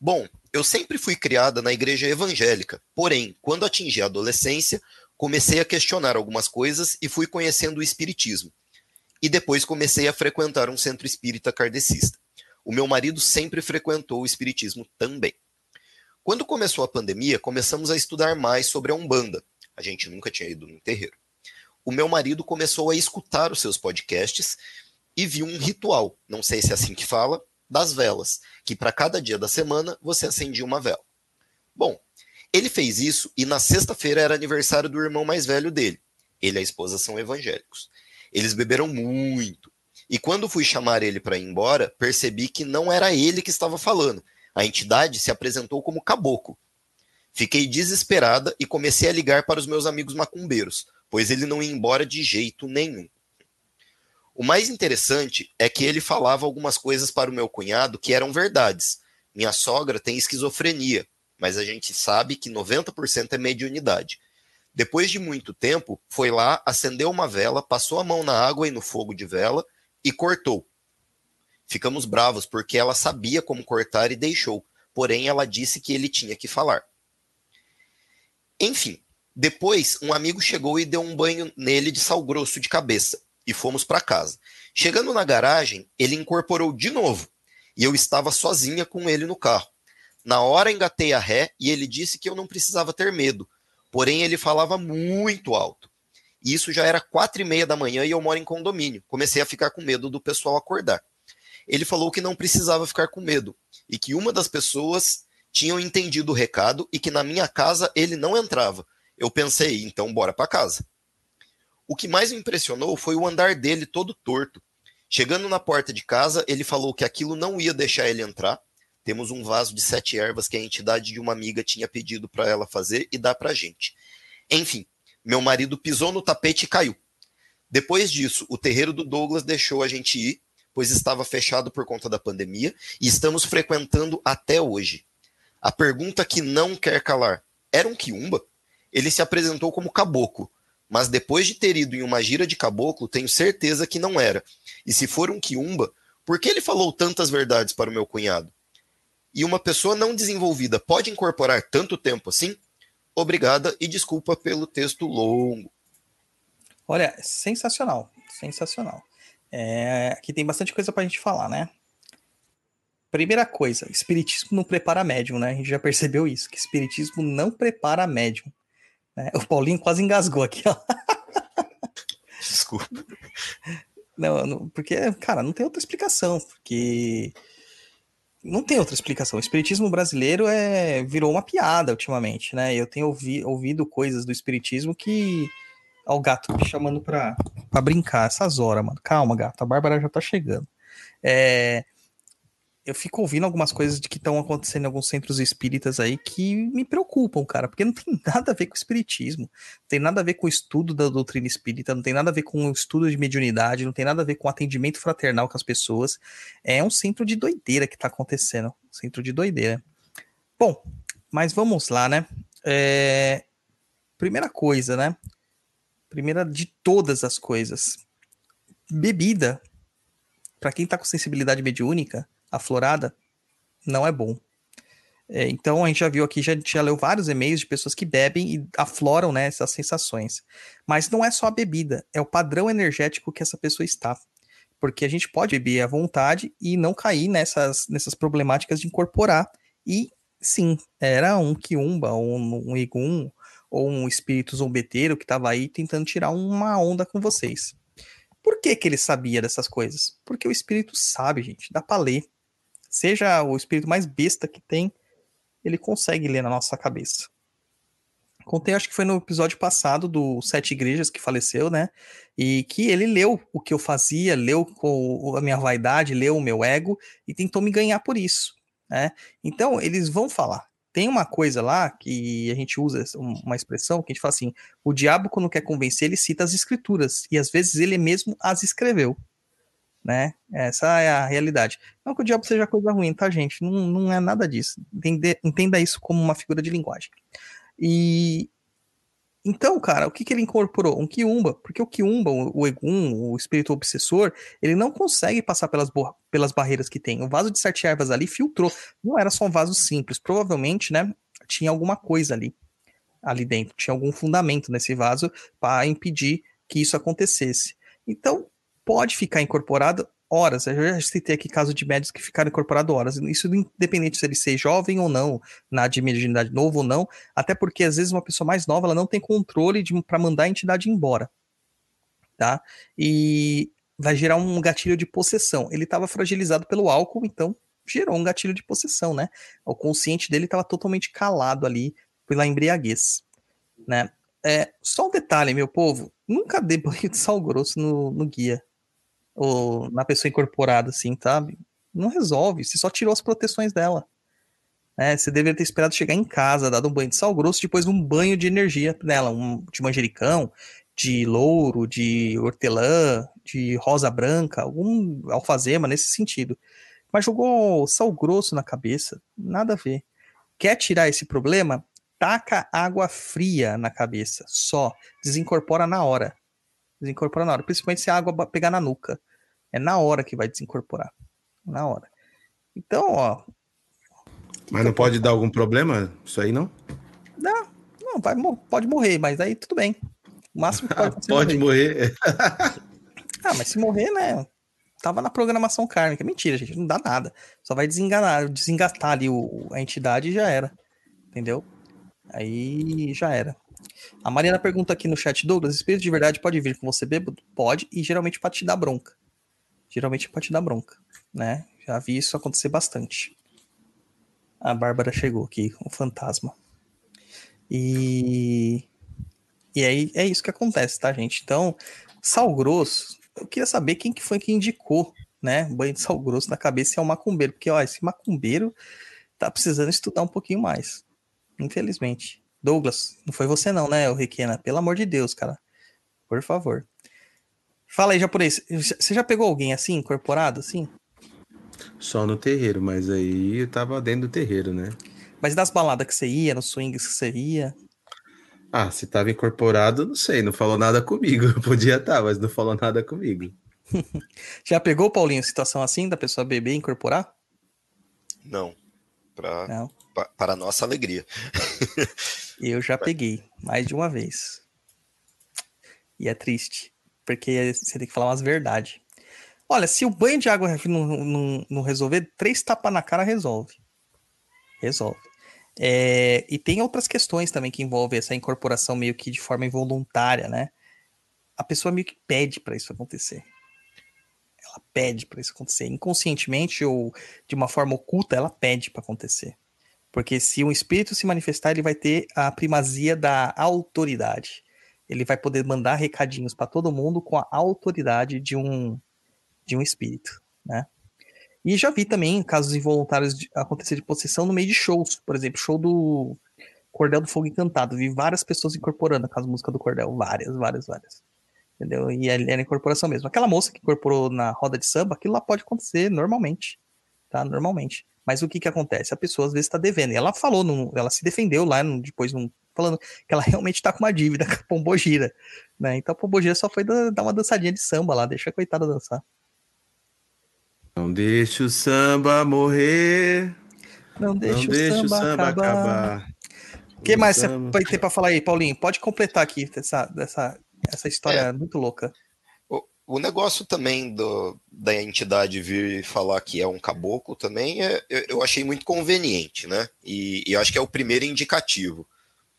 Bom, eu sempre fui criada na igreja evangélica, porém, quando atingi a adolescência, comecei a questionar algumas coisas e fui conhecendo o espiritismo. E depois comecei a frequentar um centro espírita kardecista. O meu marido sempre frequentou o espiritismo também. Quando começou a pandemia, começamos a estudar mais sobre a Umbanda. A gente nunca tinha ido no terreiro. O meu marido começou a escutar os seus podcasts e viu um ritual, não sei se é assim que fala, das velas, que para cada dia da semana você acendia uma vela. Bom, ele fez isso e na sexta-feira era aniversário do irmão mais velho dele. Ele e a esposa são evangélicos. Eles beberam muito. E quando fui chamar ele para ir embora, percebi que não era ele que estava falando. A entidade se apresentou como caboclo. Fiquei desesperada e comecei a ligar para os meus amigos macumbeiros, pois ele não ia embora de jeito nenhum. O mais interessante é que ele falava algumas coisas para o meu cunhado que eram verdades. Minha sogra tem esquizofrenia, mas a gente sabe que 90% é mediunidade. Depois de muito tempo, foi lá, acendeu uma vela, passou a mão na água e no fogo de vela e cortou. Ficamos bravos porque ela sabia como cortar e deixou, porém ela disse que ele tinha que falar. Enfim, depois um amigo chegou e deu um banho nele de sal grosso de cabeça e fomos para casa. Chegando na garagem, ele incorporou de novo e eu estava sozinha com ele no carro. Na hora engatei a ré e ele disse que eu não precisava ter medo, porém ele falava muito alto. Isso já era quatro e meia da manhã e eu moro em condomínio. Comecei a ficar com medo do pessoal acordar. Ele falou que não precisava ficar com medo e que uma das pessoas tinham entendido o recado e que na minha casa ele não entrava. Eu pensei, então bora para casa. O que mais me impressionou foi o andar dele todo torto. Chegando na porta de casa, ele falou que aquilo não ia deixar ele entrar. Temos um vaso de sete ervas que a entidade de uma amiga tinha pedido para ela fazer e dar para gente. Enfim, meu marido pisou no tapete e caiu. Depois disso, o terreiro do Douglas deixou a gente ir, pois estava fechado por conta da pandemia, e estamos frequentando até hoje. A pergunta que não quer calar: Era um quiumba? Ele se apresentou como caboclo, mas depois de ter ido em uma gira de caboclo, tenho certeza que não era. E se for um quiumba, por que ele falou tantas verdades para o meu cunhado? E uma pessoa não desenvolvida pode incorporar tanto tempo assim? Obrigada e desculpa pelo texto longo. Olha, sensacional, sensacional. É, aqui tem bastante coisa pra gente falar, né? Primeira coisa, espiritismo não prepara médium, né? A gente já percebeu isso, que espiritismo não prepara médium. Né? O Paulinho quase engasgou aqui, ó. Desculpa. Não, não, porque, cara, não tem outra explicação, porque não tem outra explicação. O espiritismo brasileiro é virou uma piada ultimamente, né? Eu tenho ouvi, ouvido coisas do espiritismo que Ó, o gato me chamando pra, pra brincar essas horas, mano. Calma, gato. A Bárbara já tá chegando. É, eu fico ouvindo algumas coisas de que estão acontecendo em alguns centros espíritas aí que me preocupam, cara, porque não tem nada a ver com o espiritismo, não tem nada a ver com o estudo da doutrina espírita, não tem nada a ver com o estudo de mediunidade, não tem nada a ver com o atendimento fraternal com as pessoas. É um centro de doideira que tá acontecendo, um centro de doideira. Bom, mas vamos lá, né? É... Primeira coisa, né? Primeira de todas as coisas. Bebida, para quem tá com sensibilidade mediúnica, aflorada, não é bom. É, então a gente já viu aqui, já, já leu vários e-mails de pessoas que bebem e afloram né, essas sensações. Mas não é só a bebida, é o padrão energético que essa pessoa está. Porque a gente pode beber à vontade e não cair nessas, nessas problemáticas de incorporar. E sim, era um quiumba, um, um igum, ou um espírito zombeteiro que estava aí tentando tirar uma onda com vocês. Por que, que ele sabia dessas coisas? Porque o espírito sabe, gente, dá para ler. Seja o espírito mais besta que tem, ele consegue ler na nossa cabeça. Contei, acho que foi no episódio passado do Sete Igrejas que faleceu, né? E que ele leu o que eu fazia, leu a minha vaidade, leu o meu ego e tentou me ganhar por isso, né? Então, eles vão falar tem uma coisa lá que a gente usa uma expressão que a gente fala assim: o diabo, quando quer convencer, ele cita as escrituras, e às vezes ele mesmo as escreveu. Né? Essa é a realidade. Não que o diabo seja coisa ruim, tá, gente? Não, não é nada disso. Entenda, entenda isso como uma figura de linguagem. E então, cara, o que, que ele incorporou? Um quiumba, porque o quiumba, o, egum, o espírito obsessor, ele não consegue passar pelas, pelas barreiras que tem. O vaso de sete ervas ali filtrou. Não era só um vaso simples, provavelmente, né, tinha alguma coisa ali, ali dentro, tinha algum fundamento nesse vaso para impedir que isso acontecesse. Então, pode ficar incorporado horas. Eu já citei aqui casos de médicos que ficaram incorporados horas. Isso independente se ele ser jovem ou não, na de mediunidade novo ou não, até porque às vezes uma pessoa mais nova ela não tem controle para mandar a entidade embora. Tá? E vai gerar um gatilho de possessão. Ele estava fragilizado pelo álcool, então gerou um gatilho de possessão, né? O consciente dele estava totalmente calado ali pela embriaguez, né? É, só um detalhe, meu povo, nunca dê banho de sal grosso no, no guia ou na pessoa incorporada, assim, sabe? Não resolve, você só tirou as proteções dela. É, você deveria ter esperado chegar em casa, dado um banho de sal grosso, depois um banho de energia nela, um de manjericão, de louro, de hortelã, de rosa branca, algum alfazema nesse sentido. Mas jogou sal grosso na cabeça, nada a ver. Quer tirar esse problema? Taca água fria na cabeça, só. Desincorpora na hora. Desincorpora na hora, principalmente se a água pegar na nuca. É na hora que vai desincorporar. Na hora. Então, ó. Mas não pode dar algum problema isso aí, não? Não, não vai, pode morrer, mas aí tudo bem. O máximo que pode Pode morrer. ah, mas se morrer, né? Tava na programação kármica. Mentira, gente, não dá nada. Só vai desenganar, desengatar ali o, a entidade e já era. Entendeu? Aí já era. A Mariana pergunta aqui no chat, Douglas, espírito de verdade pode vir com você bêbado? Pode, e geralmente para te dar bronca geralmente te dar bronca, né? Já vi isso acontecer bastante. A Bárbara chegou aqui, um fantasma. E. E aí é isso que acontece, tá, gente? Então, sal grosso, eu queria saber quem que foi que indicou, né? Banho de sal grosso na cabeça é o macumbeiro, porque, ó, esse macumbeiro tá precisando estudar um pouquinho mais. Infelizmente. Douglas, não foi você não, né, o Requena? Pelo amor de Deus, cara. Por favor. Fala aí, japonês. Você já pegou alguém assim, incorporado, assim? Só no terreiro, mas aí eu tava dentro do terreiro, né? Mas nas baladas que você ia, nos swings que você ia. Ah, se tava incorporado, não sei, não falou nada comigo. Podia estar, mas não falou nada comigo. Já pegou, Paulinho, situação assim da pessoa beber e incorporar? Não. Pra, Não. pa- para nossa alegria. Eu já peguei, mais de uma vez. E é triste, porque você tem que falar umas verdades. Olha, se o banho de água não, não, não resolver, três tapas na cara resolve. Resolve. É, e tem outras questões também que envolvem essa incorporação meio que de forma involuntária, né? A pessoa meio que pede para isso acontecer. Ela pede para isso acontecer. Inconscientemente ou de uma forma oculta, ela pede para acontecer. Porque se um espírito se manifestar, ele vai ter a primazia da autoridade. Ele vai poder mandar recadinhos para todo mundo com a autoridade de um de um espírito, né? E já vi também casos involuntários de acontecer de possessão no meio de shows, por exemplo, show do Cordel do Fogo Encantado. Vi várias pessoas incorporando aquelas músicas do Cordel, várias, várias, várias. Entendeu? E ali era incorporação mesmo. Aquela moça que incorporou na roda de samba, aquilo lá pode acontecer normalmente, tá? Normalmente. Mas o que que acontece? A pessoa às vezes está devendo. E ela falou, num- ela se defendeu lá depois, num- falando que ela realmente está com uma dívida com a Pombogira, né? Então a Pombogira só foi dar uma dançadinha de samba lá, deixa a coitada dançar. Não deixa o samba morrer. Não deixa, não deixa o samba, acabar. O que mais você samba- vai ter para falar aí, Paulinho? Pode completar aqui dessa, dessa essa história É. muito louca. O, o negócio também do, da entidade vir falar que é um caboclo também é, eu, eu achei muito conveniente, né? E, e eu acho que é o primeiro indicativo.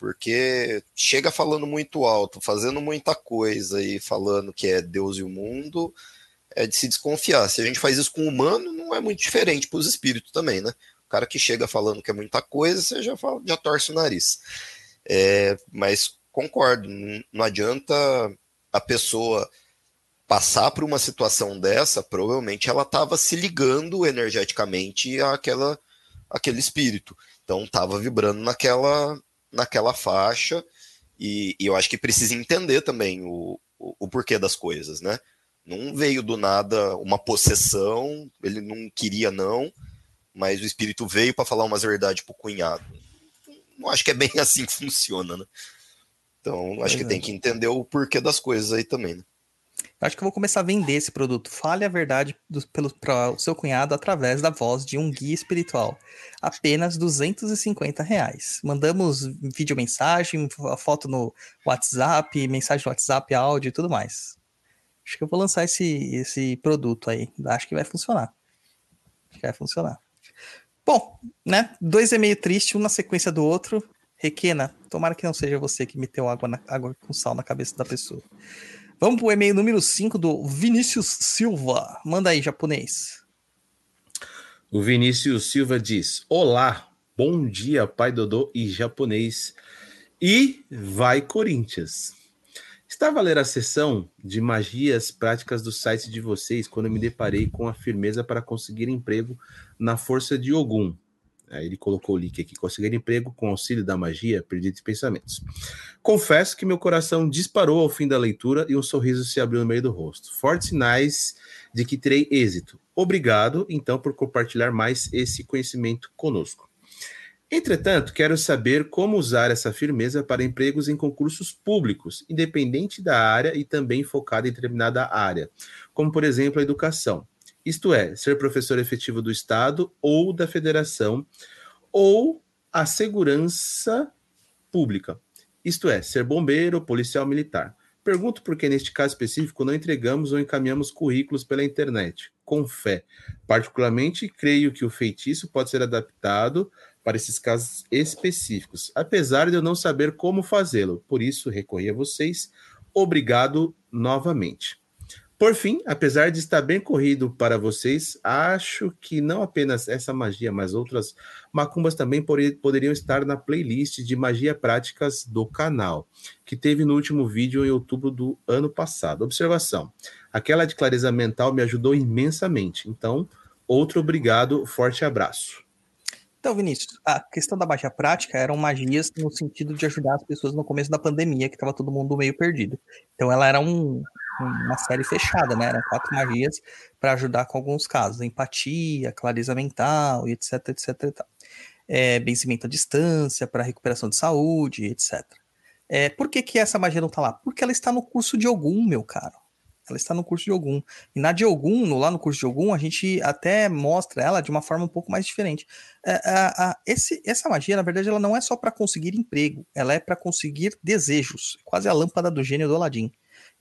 Porque chega falando muito alto, fazendo muita coisa e falando que é Deus e o mundo, é de se desconfiar. Se a gente faz isso com o humano, não é muito diferente para os espíritos também, né? O cara que chega falando que é muita coisa, você já, fala, já torce o nariz. É, mas concordo, não- adianta a pessoa passar por uma situação dessa, provavelmente ela estava se ligando energeticamente àquela, àquele espírito. Então estava vibrando naquela, naquela faixa, e, e eu acho que precisa entender também o, o, o porquê das coisas, né? Não veio do nada uma possessão, ele não queria não, mas o espírito veio para falar umas verdades pro cunhado. Não acho que é bem assim que funciona, né? Então, acho Pois que é. tem que entender o porquê das coisas aí também, né? Acho que eu vou começar a vender esse produto. Fale a verdade para o seu cunhado através da voz de um guia espiritual. Apenas 250 reais. Mandamos vídeo mensagem, foto no WhatsApp, mensagem no WhatsApp, áudio e tudo mais. Acho que eu vou lançar esse, esse produto aí. Acho que vai funcionar. Acho que vai funcionar. Bom, né? Dois é meio triste, um na sequência do outro. Requena, tomara que não seja você que meteu água, na- água com sal na cabeça da pessoa. Vamos pro e-mail número 5 do Vinícius Silva. Manda aí, japonês. O Vinícius Silva diz: Olá, bom dia, pai Dodô e japonês. E vai Corinthians. Estava a ler a sessão de magias práticas do site de vocês quando me deparei com a firmeza para conseguir emprego na força de Ogum. Aí ele colocou o link aqui: conseguir emprego com auxílio da magia, perdidos pensamentos. Confesso que meu coração disparou ao fim da leitura e um sorriso se abriu no meio do rosto. Fortes sinais de que terei êxito. Obrigado, então, por compartilhar mais esse conhecimento conosco. Entretanto, quero saber como usar essa firmeza para empregos em concursos públicos, independente da área e também focada em determinada área, como, por exemplo, a educação. Isto é, ser professor efetivo do Estado ou da Federação, ou a segurança pública. Isto é, ser bombeiro policial militar. Pergunto porque, neste caso específico, não entregamos ou encaminhamos currículos pela internet, com fé. Particularmente, creio que o feitiço pode ser adaptado para esses casos específicos, apesar de eu não saber como fazê-lo. Por isso, recorri a vocês. Obrigado novamente. Por fim, apesar de estar bem corrido para vocês, acho que não apenas essa magia, mas outras macumbas também pode- poderiam estar na playlist de magia práticas do canal, que teve no último vídeo em outubro do ano passado. Observação: aquela de clareza mental me ajudou imensamente. Então, outro obrigado, forte abraço. Então, Vinícius, a questão da magia prática eram magias no sentido de ajudar as pessoas no começo da pandemia, que estava todo mundo meio perdido. Então, ela era um- uma série fechada, né? Eram quatro magias para ajudar com alguns casos: empatia, clareza mental, etc, etc e tal. é, benzimento à distância, para recuperação de saúde, etc. É, por que, que essa magia não tá lá? Porque ela está no curso de Ogum, meu caro. Ela está no curso de Ogum. E na de no, lá no curso de Ogum, a gente até mostra ela de uma forma um pouco mais diferente. É, a, a, esse, essa magia, na verdade, ela não é só para conseguir emprego, ela é para conseguir desejos. Quase a lâmpada do gênio do Aladim.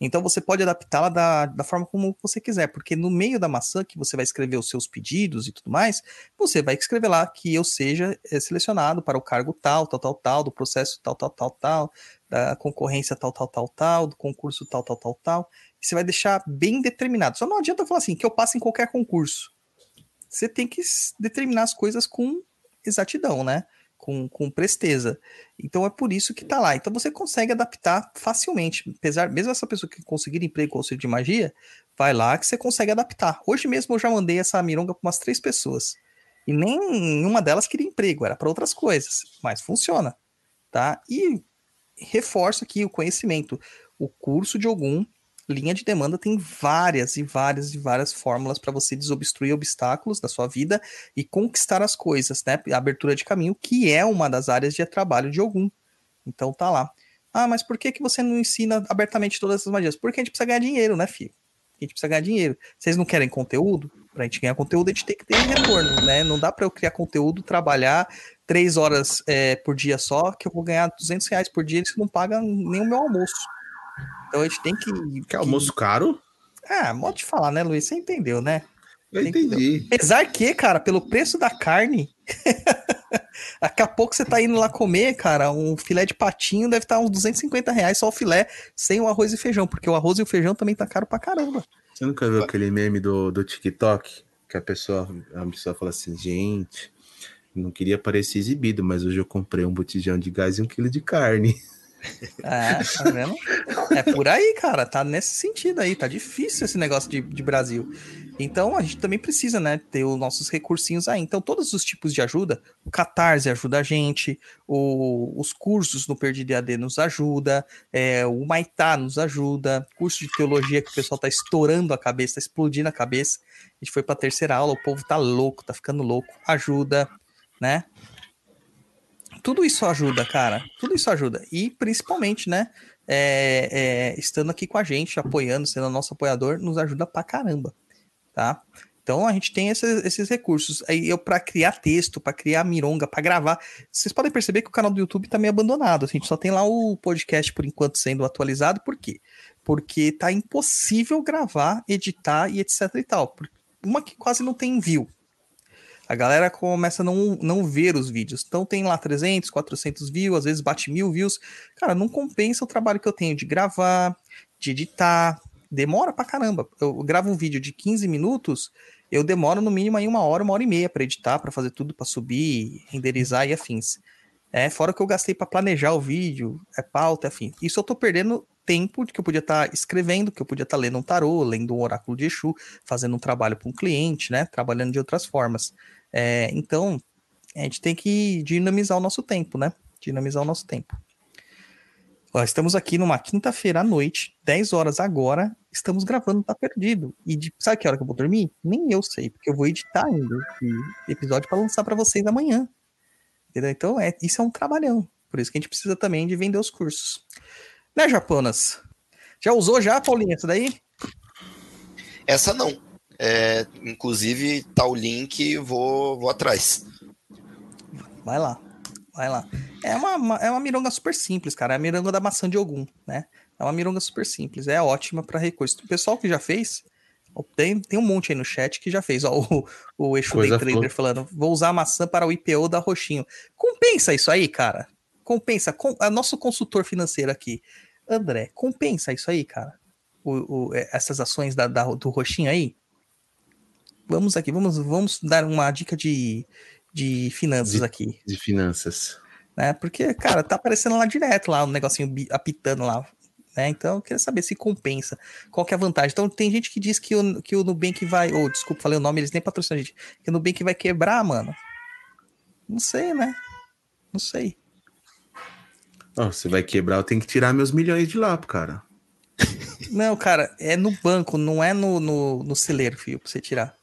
Então você pode adaptá-la da, da forma como você quiser, porque no meio da maçã que você vai escrever os seus pedidos e tudo mais, você vai escrever lá que eu seja é, selecionado para o cargo tal, tal, tal, tal, do processo tal, tal, tal, tal, da concorrência tal, tal, tal, tal, do concurso tal, tal, tal, tal. E você vai deixar bem determinado. Só não adianta falar assim, que eu passe em qualquer concurso. Você tem que determinar as coisas com exatidão, né? Com, com presteza. Então é por isso que tá lá. Então você consegue adaptar facilmente. Apesar, mesmo essa pessoa que conseguir emprego com auxílio de magia, vai lá que você consegue adaptar. Hoje mesmo eu já mandei essa mironga para umas três pessoas. E nem uma delas queria emprego, era para outras coisas. Mas funciona. Tá? E reforço aqui o conhecimento. O curso de algum linha de demanda tem várias e várias e várias fórmulas para você desobstruir obstáculos da sua vida e conquistar as coisas, né? Abertura de caminho, que é uma das áreas de trabalho de algum. Então tá lá. Ah, mas por que, que você não ensina abertamente todas essas magias? Porque a gente precisa ganhar dinheiro, né, filho? A gente precisa ganhar dinheiro. Vocês não querem conteúdo? Pra gente ganhar conteúdo, a gente tem que ter retorno, né? Não dá para eu criar conteúdo, trabalhar três horas é, por dia só, que eu vou ganhar 200 reais por dia, e isso não paga nem o meu almoço. Então a gente tem que. Que almoço caro? Ah, modo de falar, né, Luiz? Você entendeu, né? Eu entendi. Apesar que, cara, pelo preço da carne, daqui a pouco você tá indo lá comer, cara, um filé de patinho deve estar tá uns 250 reais só o filé, sem o arroz e feijão, porque o arroz e o feijão também tá caro pra caramba. Você nunca viu aquele meme do, do TikTok? Que a pessoa, a pessoa fala assim, gente, não queria parecer exibido, mas hoje eu comprei um botijão de gás e um quilo de carne. É, tá vendo? É por aí, cara. Tá nesse sentido aí. Tá difícil esse negócio de, de Brasil. Então a gente também precisa, né, ter os nossos recursinhos aí. Então, todos os tipos de ajuda, o Catarse ajuda a gente, o, os cursos no Perdido AD nos ajuda, é, o Maitá nos ajuda, curso de teologia que o pessoal tá estourando a cabeça, tá explodindo a cabeça. A gente foi pra terceira aula, o povo tá louco, tá ficando louco. Ajuda, né? Tudo isso ajuda, cara. Tudo isso ajuda. E principalmente, né? É, é, estando aqui com a gente, apoiando, sendo nosso apoiador, nos ajuda pra caramba, tá? Então a gente tem esses, esses recursos. Aí eu para criar texto, para criar mironga, para gravar. Vocês podem perceber que o canal do YouTube tá meio abandonado. A gente só tem lá o podcast por enquanto sendo atualizado. Por quê? Porque tá impossível gravar, editar e etc e tal. Uma que quase não tem view, a galera começa a não, não ver os vídeos. Então tem lá 300, 400 views, às vezes bate mil views. Cara, não compensa o trabalho que eu tenho de gravar, de editar. Demora pra caramba. Eu gravo um vídeo de 15 minutos, eu demoro no mínimo aí uma hora, uma hora e meia para editar, para fazer tudo, para subir, renderizar e afins. É, fora que eu gastei para planejar o vídeo, é pauta, afim. Isso eu tô perdendo tempo que eu podia estar tá escrevendo, que eu podia estar tá lendo um tarô, lendo um oráculo de Exu, fazendo um trabalho para um cliente, né? Trabalhando de outras formas. É, então, a gente tem que dinamizar o nosso tempo, né? Dinamizar o nosso tempo. Ó, estamos aqui numa quinta-feira à noite, 10 horas agora, estamos gravando Tá Perdido. E de, sabe que hora que eu vou dormir? Nem eu sei, porque eu vou editar ainda esse episódio para lançar para vocês amanhã. Entendeu? Então, é, isso é um trabalhão. Por isso que a gente precisa também de vender os cursos. Né, Japonas? Já usou já, Paulinha, essa daí? Essa não. É, inclusive, tá o link, vou, vou atrás. Vai lá, vai lá. É uma, é uma mironga super simples, cara. É a mironga da maçã de Ogum, né? É uma mironga super simples. É ótima para recurso. O pessoal que já fez, tem, tem um monte aí no chat que já fez. Ó, o, o Eixo Day Trader falando: vou usar a maçã para o IPO da Roxinho. Compensa isso aí, cara? Compensa. Com, a nosso consultor financeiro aqui, André, compensa isso aí, cara? O, o, essas ações da, da, do Roxinho aí? vamos aqui, vamos, vamos dar uma dica de, de finanças de, aqui. De finanças. Né? Porque, cara, tá aparecendo lá direto, lá, um negocinho apitando lá. Né? Então, eu queria saber se compensa. Qual que é a vantagem? Então, tem gente que diz que o, que o Nubank vai. Ou, oh, desculpa, falei o nome, eles nem patrocinam a gente. Que o Nubank vai quebrar, mano. Não sei, né? Não sei. Oh, você vai quebrar, eu tenho que tirar meus milhões de lá, cara. Não, cara, é no banco, não é no, no, no celeiro, filho, pra você tirar.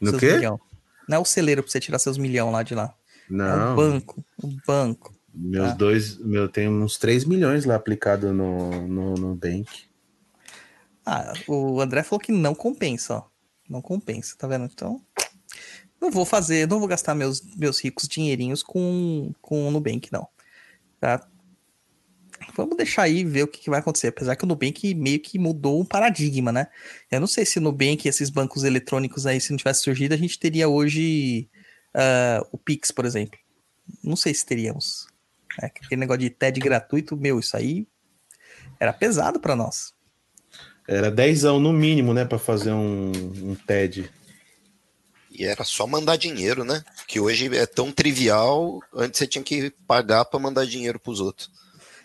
No quê? Milhão. Não é o celeiro pra você tirar seus milhão lá de lá. É o Não, banco. O banco. meus Ah. dois, meu, tem uns 3 milhões lá aplicado no, no, no Bank. Ah, o André falou que não compensa, ó. Não compensa, tá vendo? Então, não vou fazer, não vou gastar meus, meus ricos dinheirinhos com, com o Nubank, não. Tá? Vamos deixar aí ver o que, que vai acontecer. Apesar que o Nubank meio que mudou o paradigma, né? Eu não sei se o Nubank e esses bancos eletrônicos aí, se não tivesse surgido, a gente teria hoje ah, o Pix, por exemplo. Não sei se teríamos. É, aquele negócio de TED gratuito, meu, isso aí era pesado pra nós. Era 10 no mínimo, né, pra fazer um, um TED. E era só mandar dinheiro, né? Que hoje é tão trivial, antes você tinha que pagar pra mandar dinheiro pros outros.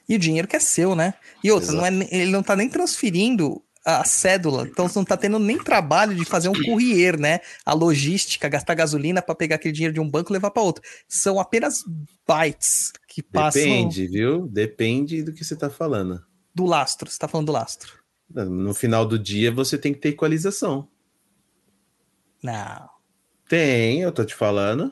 E o dinheiro que é seu, né? E outra, Exato. não é, ele não tá nem transferindo a cédula, então você não tá tendo nem trabalho de fazer um courier, né? A logística, gastar gasolina para pegar aquele dinheiro de um banco e levar para outro. São apenas bytes que passam Depende, viu? Depende do que você tá falando. do lastro. Você tá falando do lastro. No final do dia você tem que ter equalização. Não. Tem, eu tô te falando.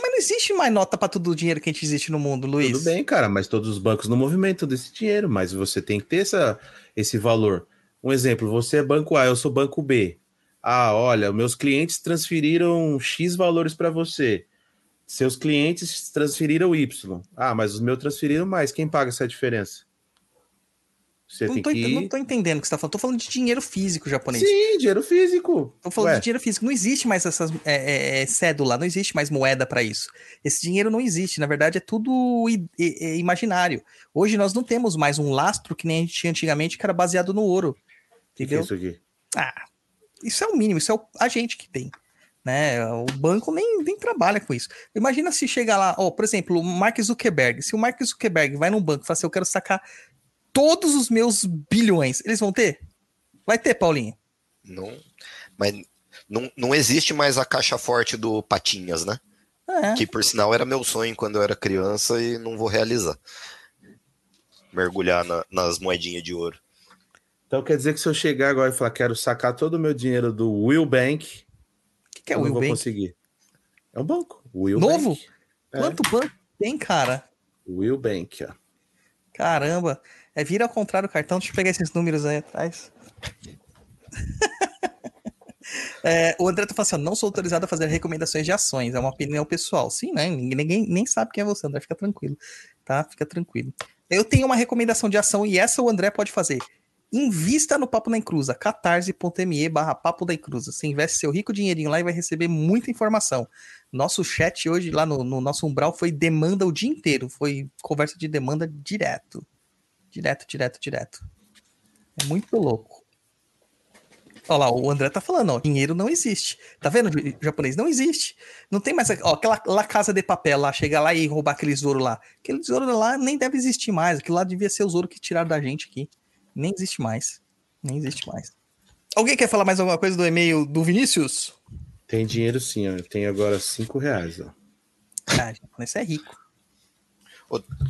Mas não existe mais nota para todo o dinheiro que a gente existe no mundo, Luiz. Tudo bem, cara, mas todos os bancos não movimentam desse dinheiro, mas você tem que ter essa, esse valor. Um exemplo, você é banco A, eu sou banco B. Ah, olha, meus clientes transferiram X valores para você. Seus clientes transferiram Y. Ah, mas os meus transferiram mais. Quem paga essa diferença? Você Não tô, que. não tô entendendo o que você tá falando. Tô falando de dinheiro físico japonês. Sim, dinheiro físico. Tô falando Ué, de dinheiro físico. Não existe mais essas é, é, é, cédula, não existe mais moeda para isso. Esse dinheiro não existe. Na verdade, é tudo é imaginário. Hoje nós não temos mais um lastro que nem a gente tinha antigamente, que era baseado no ouro. que que é Entendeu? isso aqui? Ah, isso é o mínimo, isso é o- a gente que tem. Né? O banco nem, nem trabalha com isso. Imagina se chegar lá, ó, por exemplo, o Mark Zuckerberg. Se o Mark Zuckerberg vai num banco e fala assim: Eu quero sacar todos os meus bilhões, eles vão ter? Vai ter, Paulinho. Não, mas não, não existe mais a caixa forte do Patinhas, né? É. Que por sinal era meu sonho quando eu era criança e não vou realizar. Mergulhar na- nas moedinhas de ouro. Então quer dizer que se eu chegar agora e falar quero sacar todo o meu dinheiro do Will Bank, O que, que é o Will vou Bank? conseguir. É um banco. Will Novo? Bank. É. Quanto banco tem, cara? Will Bank, ó. Caramba. É vira ao contrário o cartão. Deixa eu pegar esses números aí atrás. É, o André tá falando assim, não sou autorizado a fazer recomendações de ações, é uma opinião pessoal. Sim, né? Ninguém, ninguém nem sabe quem é você, André, fica tranquilo, tá? Fica tranquilo. Eu tenho uma recomendação de ação e essa o André pode fazer. Invista no Papo da Encruza, catarse.me barra Papo da Encruza. Você investe seu rico dinheirinho lá e vai receber muita informação. Nosso chat hoje, lá no, no nosso umbral, foi demanda o dia inteiro. Foi conversa de demanda direto. Direto, direto, direto. É muito louco. Olha lá, o André tá falando, ó, dinheiro não existe. Tá vendo, o japonês? Não existe. Não tem mais, ó, aquela lá casa de papel lá, chegar lá e roubar aquele tesouro lá. Aquele tesouro lá nem deve existir mais. Aquilo lá devia ser o tesouro que tiraram da gente aqui. Nem existe mais. Nem existe mais. Alguém quer falar mais alguma coisa do e-mail do Vinícius? Tem dinheiro sim, ó. Eu tenho agora 5 reais, ó. Ah, japonês é rico.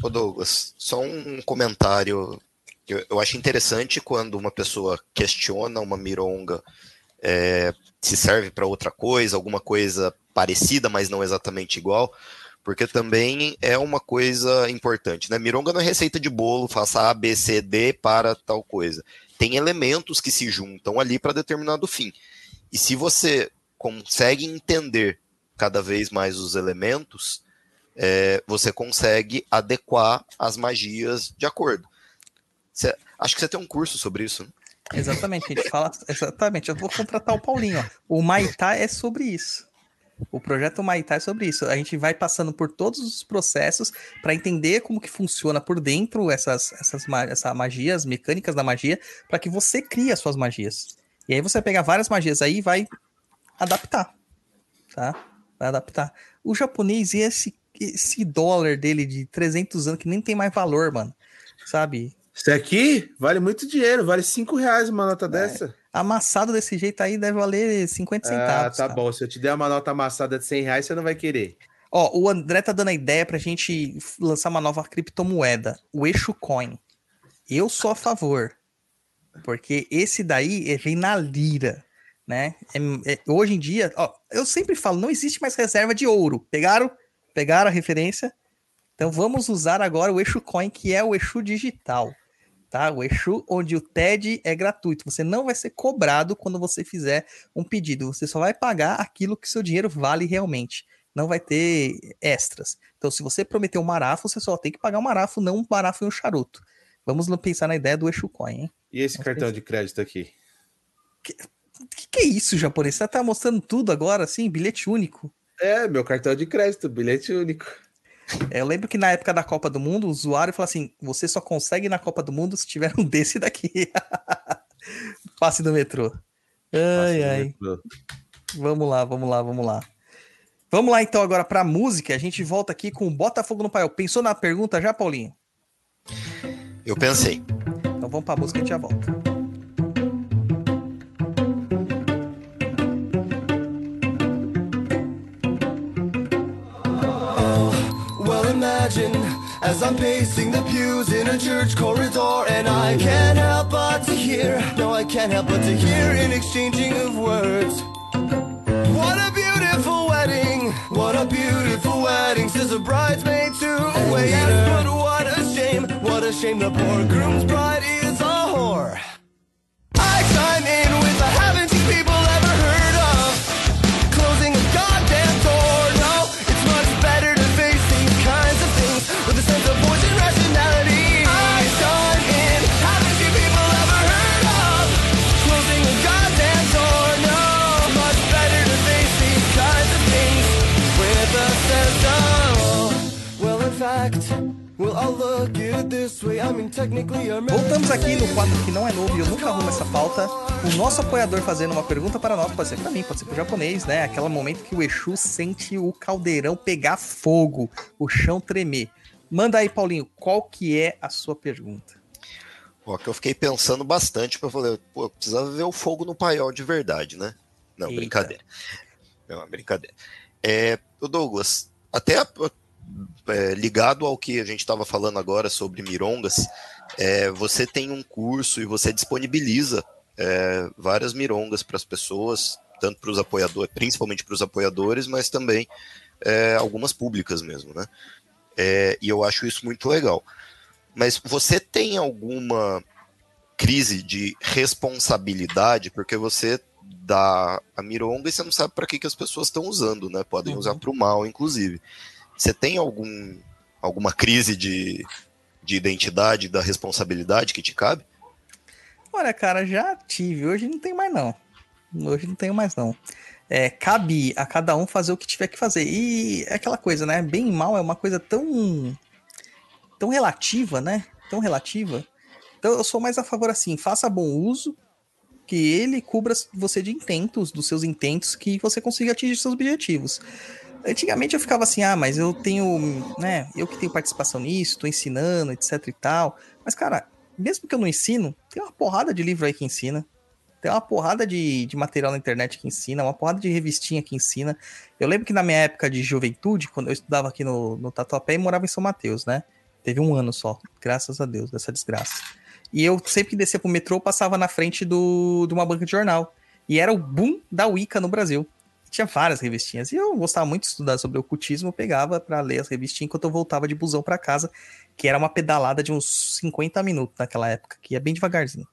Ô Douglas, só um comentário eu, eu acho interessante quando uma pessoa questiona uma mironga é, se serve para outra coisa, alguma coisa parecida, mas não exatamente igual, porque também é uma coisa importante, né? Mironga não é receita de bolo, faça A, B, C, D para tal coisa. Tem elementos que se juntam ali para determinado fim. E se você consegue entender cada vez mais os elementos, é, você consegue adequar as magias de acordo. Cê- acho que você tem um curso sobre isso. né? Exatamente, a gente fala. Exatamente, eu vou contratar o Paulinho. Ó. O Maitá é sobre isso. O projeto Maitá é sobre isso. A gente vai passando por todos os processos para entender como que funciona por dentro essas, essas essa magia, as mecânicas da magia, para que você crie as suas magias. E aí você vai pegar várias magias aí e vai adaptar. Tá? Vai adaptar. O japonês e esse, esse dólar dele de 300 anos que nem tem mais valor, mano. Sabe? Isso aqui vale muito dinheiro, vale 5 reais uma nota dessa. Amassado desse jeito aí deve valer 50 Ah, centavos. tá cara. bom. Se eu te der uma nota amassada de 100 reais, você não vai querer. Ó, o André tá dando a ideia pra gente lançar uma nova criptomoeda, o Eixo Coin. Eu sou a favor. Porque esse daí é vem na lira, né? É- é- hoje em dia, ó, eu sempre falo, não existe mais reserva de ouro. Pegaram? Pegaram a referência? Então vamos usar agora o Exu Coin, que é o Exu digital. Tá? O Exu, onde o TED é gratuito. Você não vai ser cobrado quando você fizer um pedido. Você só vai pagar aquilo que seu dinheiro vale realmente. Não vai ter extras. Então, se você prometeu um marafo, você só tem que pagar um marafo, não um marafo e um charuto. Vamos pensar na ideia do Exu Coin, hein? E esse Vamos cartão pensar. de crédito aqui? O que, que é isso, japonês? Você tá mostrando tudo agora, assim, bilhete único. É, meu cartão de crédito, bilhete único. É, eu lembro que na época da Copa do Mundo, o usuário falou assim: você só consegue ir na Copa do Mundo se tiver um desse daqui. Passe do metrô. Ai, ai. Vamos lá, vamos lá, vamos lá. Vamos lá então agora pra música. A gente volta aqui com o Botafogo no Paiol. Pensou na pergunta já, Paulinho? Eu pensei. Então vamos pra música e a gente já volta. Imagine as I'm pacing the pews in a church corridor, and I can't help but to hear, no, I can't help but to hear an exchanging of words. What a beautiful wedding, what a beautiful wedding, says a bridesmaid to a waiter. Yes, but what a shame, what a shame the poor groom's bride is a whore. I chime in with Voltamos aqui no quadro que não é novo e eu nunca arrumo essa pauta. O nosso apoiador fazendo uma pergunta para nós, pode ser para mim, pode ser para o japonês, né? Aquele momento que o Exu sente o caldeirão pegar fogo, o chão tremer. Manda aí, Paulinho, qual que é a sua pergunta? Ó, que eu fiquei pensando bastante para falar, pô, eu precisava ver o fogo no paiol de verdade, né? Não, Eita. brincadeira. Não, brincadeira. É, o Douglas, até é, ligado ao que a gente estava falando agora sobre mirongas, é, você tem um curso e você disponibiliza é, várias mirongas para as pessoas, tanto para os apoiadores, principalmente para os apoiadores, mas também é, algumas públicas mesmo, né? É, e eu acho isso muito legal. Mas você tem alguma crise de responsabilidade, porque você dá a mironga e você não sabe para que, que as pessoas estão usando, né? Podem Uhum. usar para o mal, inclusive. Você tem algum, alguma crise de, de identidade, da responsabilidade que te cabe? Olha, cara, já tive. Hoje não tem mais, não. Hoje não tenho mais, não. É, cabe a cada um fazer o que tiver que fazer. E é aquela coisa, né? Bem e mal é uma coisa tão. tão relativa, né? Tão relativa. Então eu sou mais a favor assim, faça bom uso, que ele cubra você de intentos, dos seus intentos, que você consiga atingir seus objetivos. Antigamente eu ficava assim, ah, mas eu tenho, né, eu que tenho participação nisso, tô ensinando, etc e tal. Mas, cara, mesmo que eu não ensino, tem uma porrada de livro aí que ensina. Tem uma porrada de, de material na internet que ensina, uma porrada de revistinha que ensina. Eu lembro que na minha época de juventude, quando eu estudava aqui no, no Tatuapé e morava em São Mateus, né? Teve um ano só, graças a Deus, dessa desgraça. E eu sempre que descia pro metrô, passava na frente do, de uma banca de jornal. E era o boom da Wicca no Brasil. Tinha várias revistinhas. E eu gostava muito de estudar sobre ocultismo, eu pegava para ler as revistinhas enquanto eu voltava de busão para casa, que era uma pedalada de uns 50 minutos naquela época, que ia bem devagarzinho.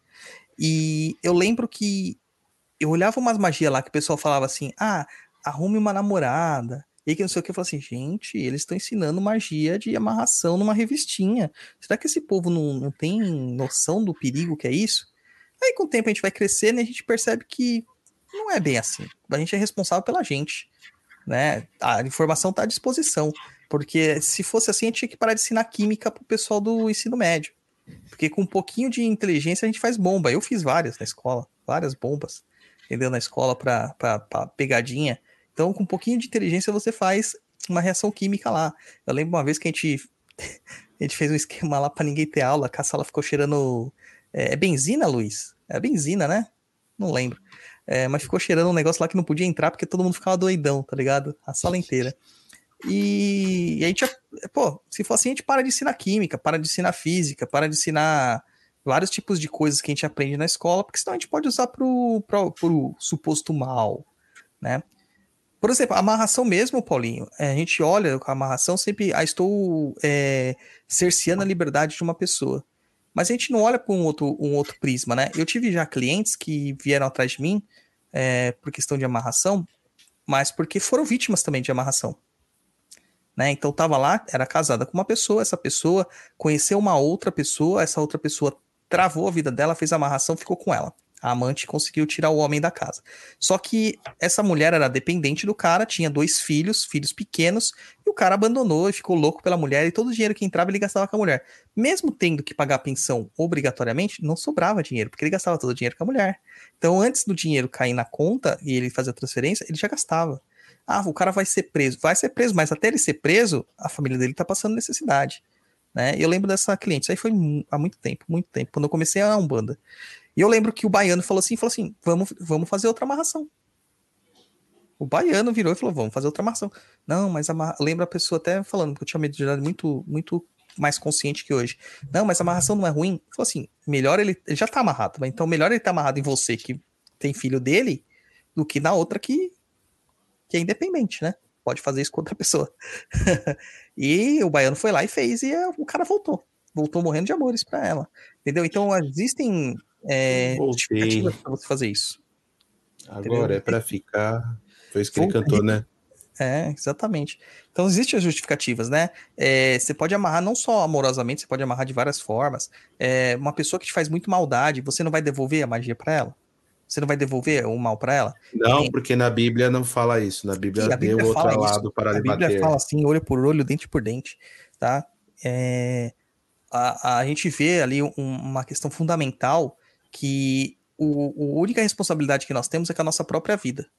E eu lembro que eu olhava umas magias lá que o pessoal falava assim: ah, arrume uma namorada. E que não sei o que, eu falava assim, gente, eles estão ensinando magia de amarração numa revistinha. Será que esse povo não, não tem noção do perigo que é isso? Aí com o tempo a gente vai crescendo e a gente percebe que não é bem assim. A gente é responsável pela gente. Né? A informação está à disposição. Porque se fosse assim, a gente tinha que parar de ensinar química pro pessoal do ensino médio. Porque com um pouquinho de inteligência a gente faz bomba. Eu fiz várias na escola, várias bombas, entendeu? Na escola para pegadinha. Então, com um pouquinho de inteligência você faz uma reação química lá. Eu lembro uma vez que a gente, a gente fez um esquema lá para ninguém ter aula, que a sala ficou cheirando. É, é benzina, Luiz? É benzina, né? Não lembro. É, mas ficou cheirando um negócio lá que não podia entrar porque todo mundo ficava doidão, tá ligado? A sala inteira. E, e a gente, pô, se for assim, a gente para de ensinar química, para de ensinar física, para de ensinar vários tipos de coisas que a gente aprende na escola, porque senão a gente pode usar pro, pro, pro suposto mal, né? Por exemplo, a amarração mesmo, Paulinho, é, a gente olha com a amarração sempre, ah, estou é, cerceando a liberdade de uma pessoa. Mas a gente não olha por um outro, um outro prisma, né? Eu tive já clientes que vieram atrás de mim é, por questão de amarração, mas porque foram vítimas também de amarração. Né? Então tava lá, era casada com uma pessoa, essa pessoa conheceu uma outra pessoa, essa outra pessoa travou a vida dela, fez amarração, ficou com ela. A amante conseguiu tirar o homem da casa. Só que essa mulher era dependente do cara, tinha dois filhos, filhos pequenos, e o cara abandonou e ficou louco pela mulher, e todo o dinheiro que entrava ele gastava com a mulher. Mesmo tendo que pagar a pensão obrigatoriamente, não sobrava dinheiro, porque ele gastava todo o dinheiro com a mulher. Então, antes do dinheiro cair na conta e ele fazer a transferência, ele já gastava. Ah, o cara vai ser preso. Vai ser preso, mas até ele ser preso, a família dele tá passando necessidade. Né? Eu lembro dessa cliente, isso aí foi há muito tempo, muito tempo, quando eu comecei a Umbanda. E eu lembro que o baiano falou assim, falou assim, vamos, vamos fazer outra amarração. O baiano virou e falou, vamos fazer outra amarração. Não, mas amarra... lembra a pessoa até falando, porque eu tinha mediunidade muito, muito mais consciente que hoje. Não, mas a amarração não é ruim. Falou assim, melhor ele, ele já tá amarrado, então melhor ele tá amarrado em você que tem filho dele do que na outra que, que é independente, né? Pode fazer isso com outra pessoa. e o baiano foi lá e fez e o cara voltou. Voltou morrendo de amores para ela. Entendeu? Então existem é, justificativas para você fazer isso. Agora Entendeu? é para ficar. Foi isso que ele cantou, né? É, exatamente. Então existem as justificativas, né? É, você pode amarrar não só amorosamente, você pode amarrar de várias formas. É, uma pessoa que te faz muito maldade, você não vai devolver a magia para ela? Você não vai devolver o mal para ela? Não, porque na Bíblia não fala isso. Na Bíblia, a Bíblia deu outro isso. lado para a Bíblia fala assim, olho por olho, dente por dente, tá? É, a, a gente vê ali um, uma questão fundamental que o, a única responsabilidade que nós temos é com a nossa própria vida.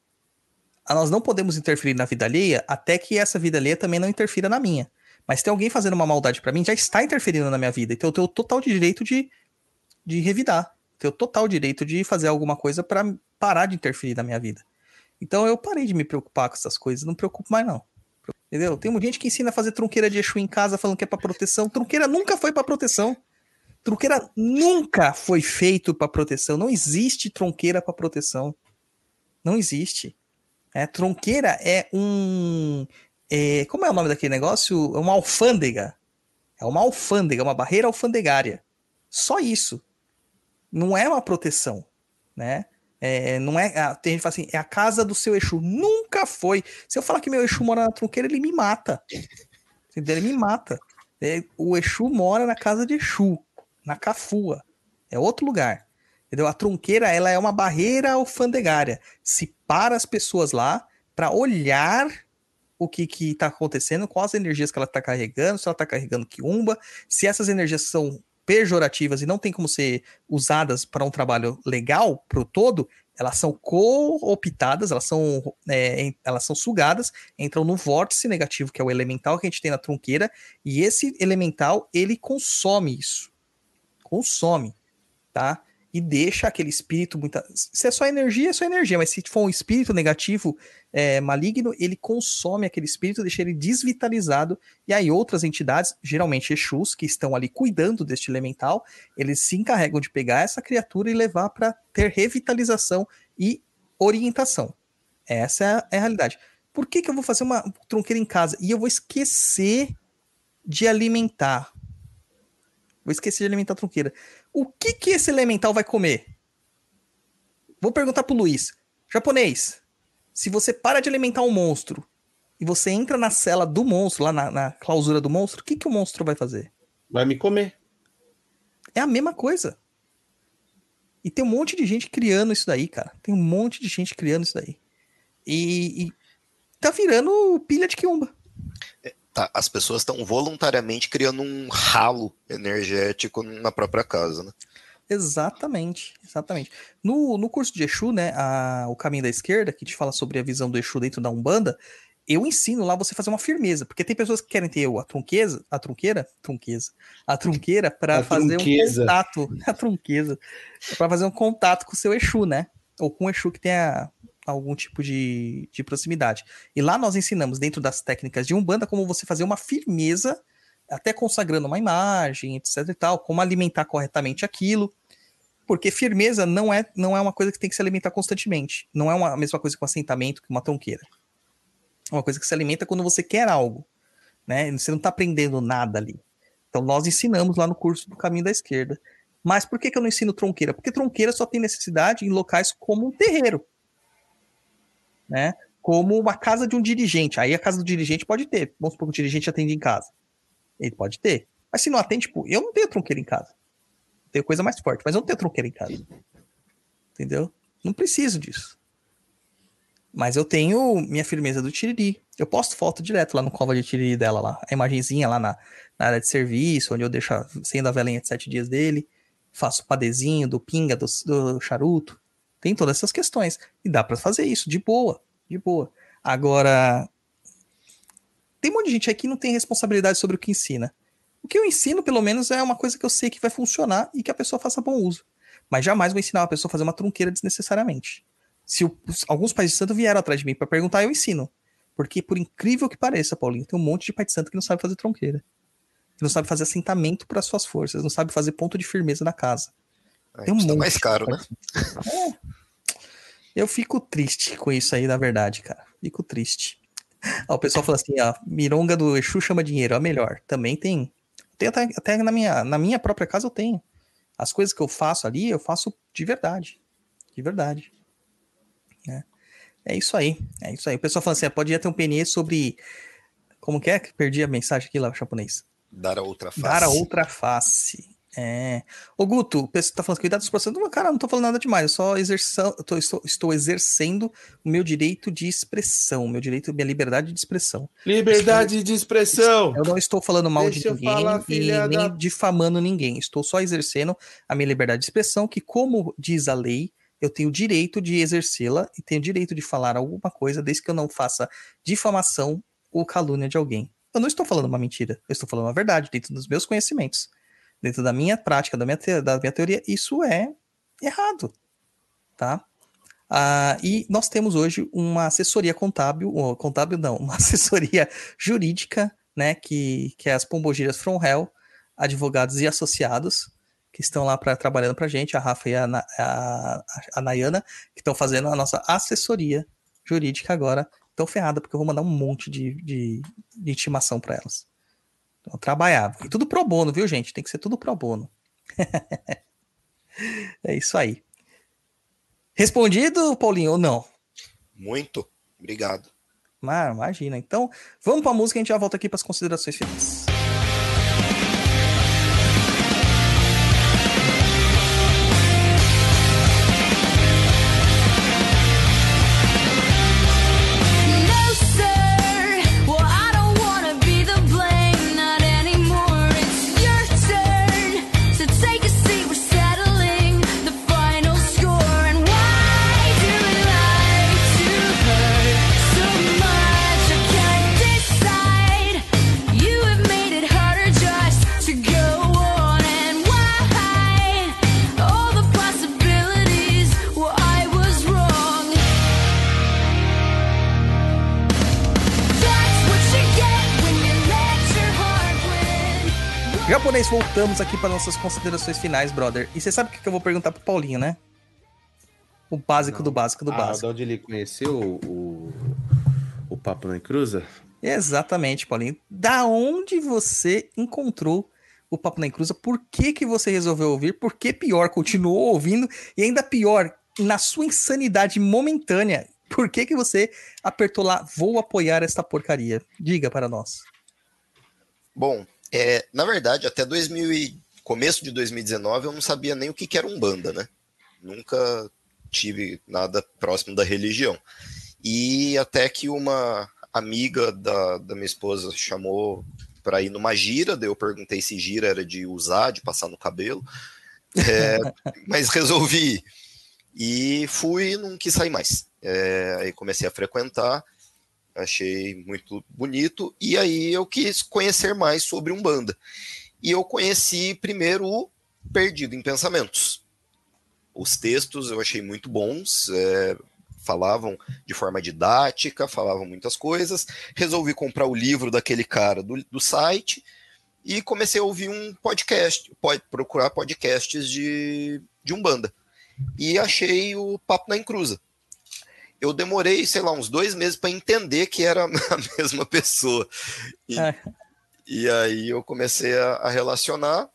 Ah, nós não podemos interferir na vida alheia até que essa vida alheia também não interfira na minha. Mas tem alguém fazendo uma maldade para mim, já está interferindo na minha vida. Então eu tenho total direito de, de revidar. Tenho total direito de fazer alguma coisa para parar de interferir na minha vida. Então eu parei de me preocupar com essas coisas. Não me preocupo mais, não. Entendeu? Tem muita gente que ensina a fazer trunqueira de Exu em casa falando que é para proteção. Trunqueira nunca foi para proteção. Tronqueira nunca foi feito para proteção. Não existe tronqueira para proteção. Não existe. É, tronqueira é um. É, como é o nome daquele negócio? É uma alfândega. É uma alfândega, uma barreira alfandegária. Só isso. Não é uma proteção. Né? É, não é. Tem gente que fala assim, é a casa do seu Exu. Nunca foi. Se eu falar que meu Exu mora na tronqueira, ele me mata. Ele me mata. É, o Exu mora na casa de Exu na Cafua. É outro lugar. Entendeu? A tronqueira ela é uma barreira alfandegária. Se para as pessoas lá para olhar o que está acontecendo, quais energias que ela está carregando, se ela está carregando quiumba, se essas energias são pejorativas e não tem como ser usadas para um trabalho legal para o todo, elas são cooptadas, elas são, é, elas são sugadas, entram no vórtice negativo, que é o elemental que a gente tem na tronqueira, e esse elemental ele consome isso consome, tá? E deixa aquele espírito muita. Se é só energia, é só energia, mas se for um espírito negativo, é, maligno, ele consome aquele espírito, deixa ele desvitalizado. E aí, outras entidades, geralmente Exus, que estão ali cuidando deste elemental, eles se encarregam de pegar essa criatura e levar para ter revitalização e orientação. Essa é a, é a realidade. Por que, que eu vou fazer uma tronqueira em casa e eu vou esquecer de alimentar? Vou esquecer de alimentar a trunqueira. O que que esse elemental vai comer? Vou perguntar pro Luiz. Japonês, se você para de alimentar um monstro e você entra na cela do monstro, lá na, na clausura do monstro, o que que o monstro vai fazer? Vai me comer. É a mesma coisa. E tem um monte de gente criando isso daí, cara. Tem um monte de gente criando isso daí. E, e tá virando pilha de quiumba. Tá, as pessoas estão voluntariamente criando um ralo energético na própria casa, né? Exatamente, exatamente. No, no curso de Exu, né, a, o caminho da esquerda, que te fala sobre a visão do Exu dentro da Umbanda, eu ensino lá você fazer uma firmeza, porque tem pessoas que querem ter a trunqueza, a trunqueira, trunqueza, a trunqueira para fazer trunqueza. um contato, a trunqueza, para fazer um contato com o seu Exu, né? Ou com o Exu que tenha algum tipo de, de proximidade. E lá nós ensinamos, dentro das técnicas de Umbanda, como você fazer uma firmeza, até consagrando uma imagem, etc e tal, como alimentar corretamente aquilo. Porque firmeza não é, não é uma coisa que tem que se alimentar constantemente. Não é uma, a mesma coisa que um assentamento, que uma tronqueira. É uma coisa que se alimenta quando você quer algo, né? Você não está aprendendo nada ali. Então nós ensinamos lá no curso do Caminho da Esquerda. Mas por que, que eu não ensino tronqueira? Porque tronqueira só tem necessidade em locais como um terreiro, né? Como uma casa de um dirigente. Aí a casa do dirigente pode ter. Vamos supor que o dirigente atende em casa. Ele pode ter. Mas se não atende, tipo, eu não tenho tronqueira em casa. Tenho coisa mais forte, mas eu não tenho tronqueira em casa. Entendeu? Não preciso disso. Mas eu tenho minha firmeza do Tiriri. Eu posto foto direto lá no cova de Tiriri dela lá. A imagenzinha lá na, na área de serviço, onde eu deixo sendo a velhinha de sete dias dele. Faço o padezinho do pinga, do, do charuto. Tem todas essas questões. E dá para fazer isso, de boa. De boa. Agora, tem um monte de gente aqui que não tem responsabilidade sobre o que ensina. O que eu ensino, pelo menos, é uma coisa que eu sei que vai funcionar e que a pessoa faça bom uso. Mas jamais vou ensinar uma pessoa a fazer uma trunqueira desnecessariamente. Se o, alguns pais de santo vieram atrás de mim para perguntar, eu ensino. Porque, por incrível que pareça, Paulinho, tem um monte de pai de santo que não sabe fazer tronqueira. Que não sabe fazer assentamento para suas forças, não sabe fazer ponto de firmeza na casa. Tem um monte mais caro, né? É. Eu fico triste com isso aí, na verdade, cara. Fico triste. O pessoal fala assim, ó, mironga do Exu chama dinheiro, a melhor. Também tem. Tem até, até na, minha, na minha própria casa eu tenho. As coisas que eu faço ali, eu faço de verdade. De verdade. É, é isso aí. É isso aí. O pessoal fala assim, ah, podia ter um PNE sobre. Como que é? que Perdi a mensagem aqui lá, japonês. Dar a outra face. Dar a outra face. É. Ô, Guto, o pessoal tá falando que cuidado dos processos. Não, cara, não tô falando nada demais. Eu só exerção, eu tô, estou, estou exercendo o meu direito de expressão, meu direito, minha liberdade de expressão. Liberdade estou, de expressão. Eu não estou falando mal Deixa de ninguém falar, e nem da... difamando ninguém. Estou só exercendo a minha liberdade de expressão, que, como diz a lei, eu tenho o direito de exercê-la e tenho o direito de falar alguma coisa, desde que eu não faça difamação ou calúnia de alguém. Eu não estou falando uma mentira, eu estou falando uma verdade dentro dos meus conhecimentos dentro da minha prática, da minha, te, da minha teoria, isso é errado, tá? Ah, e nós temos hoje uma assessoria contábil, ou contábil não, uma assessoria jurídica, né, que, que é as Pombogiras From Hell, advogados e associados, que estão lá pra, trabalhando para a gente, a Rafa e a, a, a Nayana, que estão fazendo a nossa assessoria jurídica agora. Estão ferrada, porque eu vou mandar um monte de, de, de intimação para elas. Então, trabalhava. E tudo pro bono, viu, gente? Tem que ser tudo pro bono. é isso aí. Respondido, Paulinho, ou não? Muito. Obrigado. Ah, imagina. Então, vamos para a música e a gente já volta aqui para as considerações finais. Voltamos aqui para nossas considerações finais, brother. E você sabe o que eu vou perguntar pro Paulinho, né? O básico Não. do básico do ah, básico. onde ele conheceu o, o Papo na Cruza? Exatamente, Paulinho. Da onde você encontrou o Papo na Cruza? Por que, que você resolveu ouvir? Por que pior, continuou ouvindo? E ainda pior, na sua insanidade momentânea, por que, que você apertou lá, vou apoiar esta porcaria? Diga para nós. Bom, é, na verdade, até 2000 e, começo de 2019 eu não sabia nem o que, que era Umbanda, né? Nunca tive nada próximo da religião. E até que uma amiga da, da minha esposa chamou para ir numa gira, daí eu perguntei se gira era de usar, de passar no cabelo, é, mas resolvi e fui e não quis sair mais. É, aí comecei a frequentar achei muito bonito, e aí eu quis conhecer mais sobre Umbanda. E eu conheci primeiro o Perdido em Pensamentos. Os textos eu achei muito bons, é, falavam de forma didática, falavam muitas coisas. Resolvi comprar o livro daquele cara do, do site e comecei a ouvir um podcast, pode procurar podcasts de, de Umbanda. E achei o Papo na Encruza. Eu demorei, sei lá, uns dois meses para entender que era a mesma pessoa. E, É. e aí eu comecei a, a relacionar.